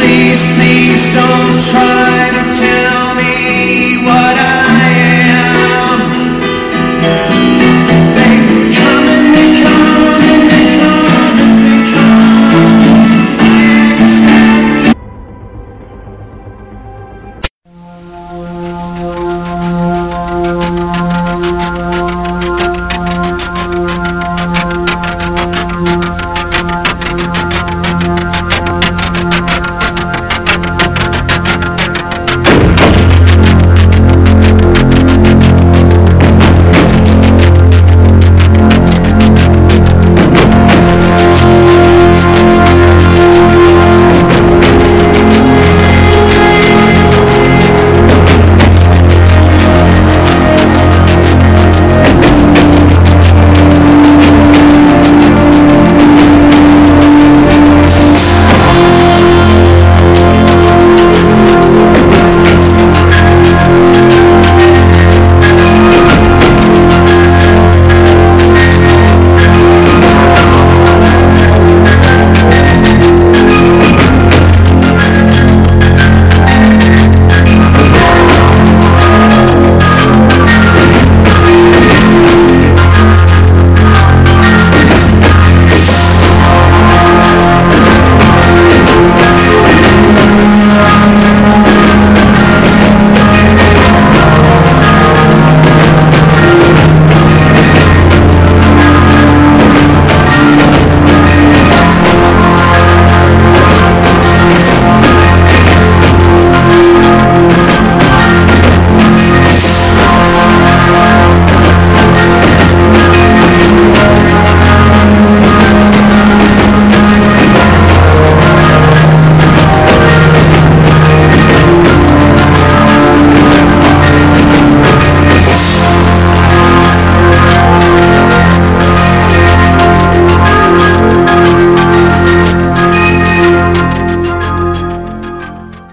please, please don't try.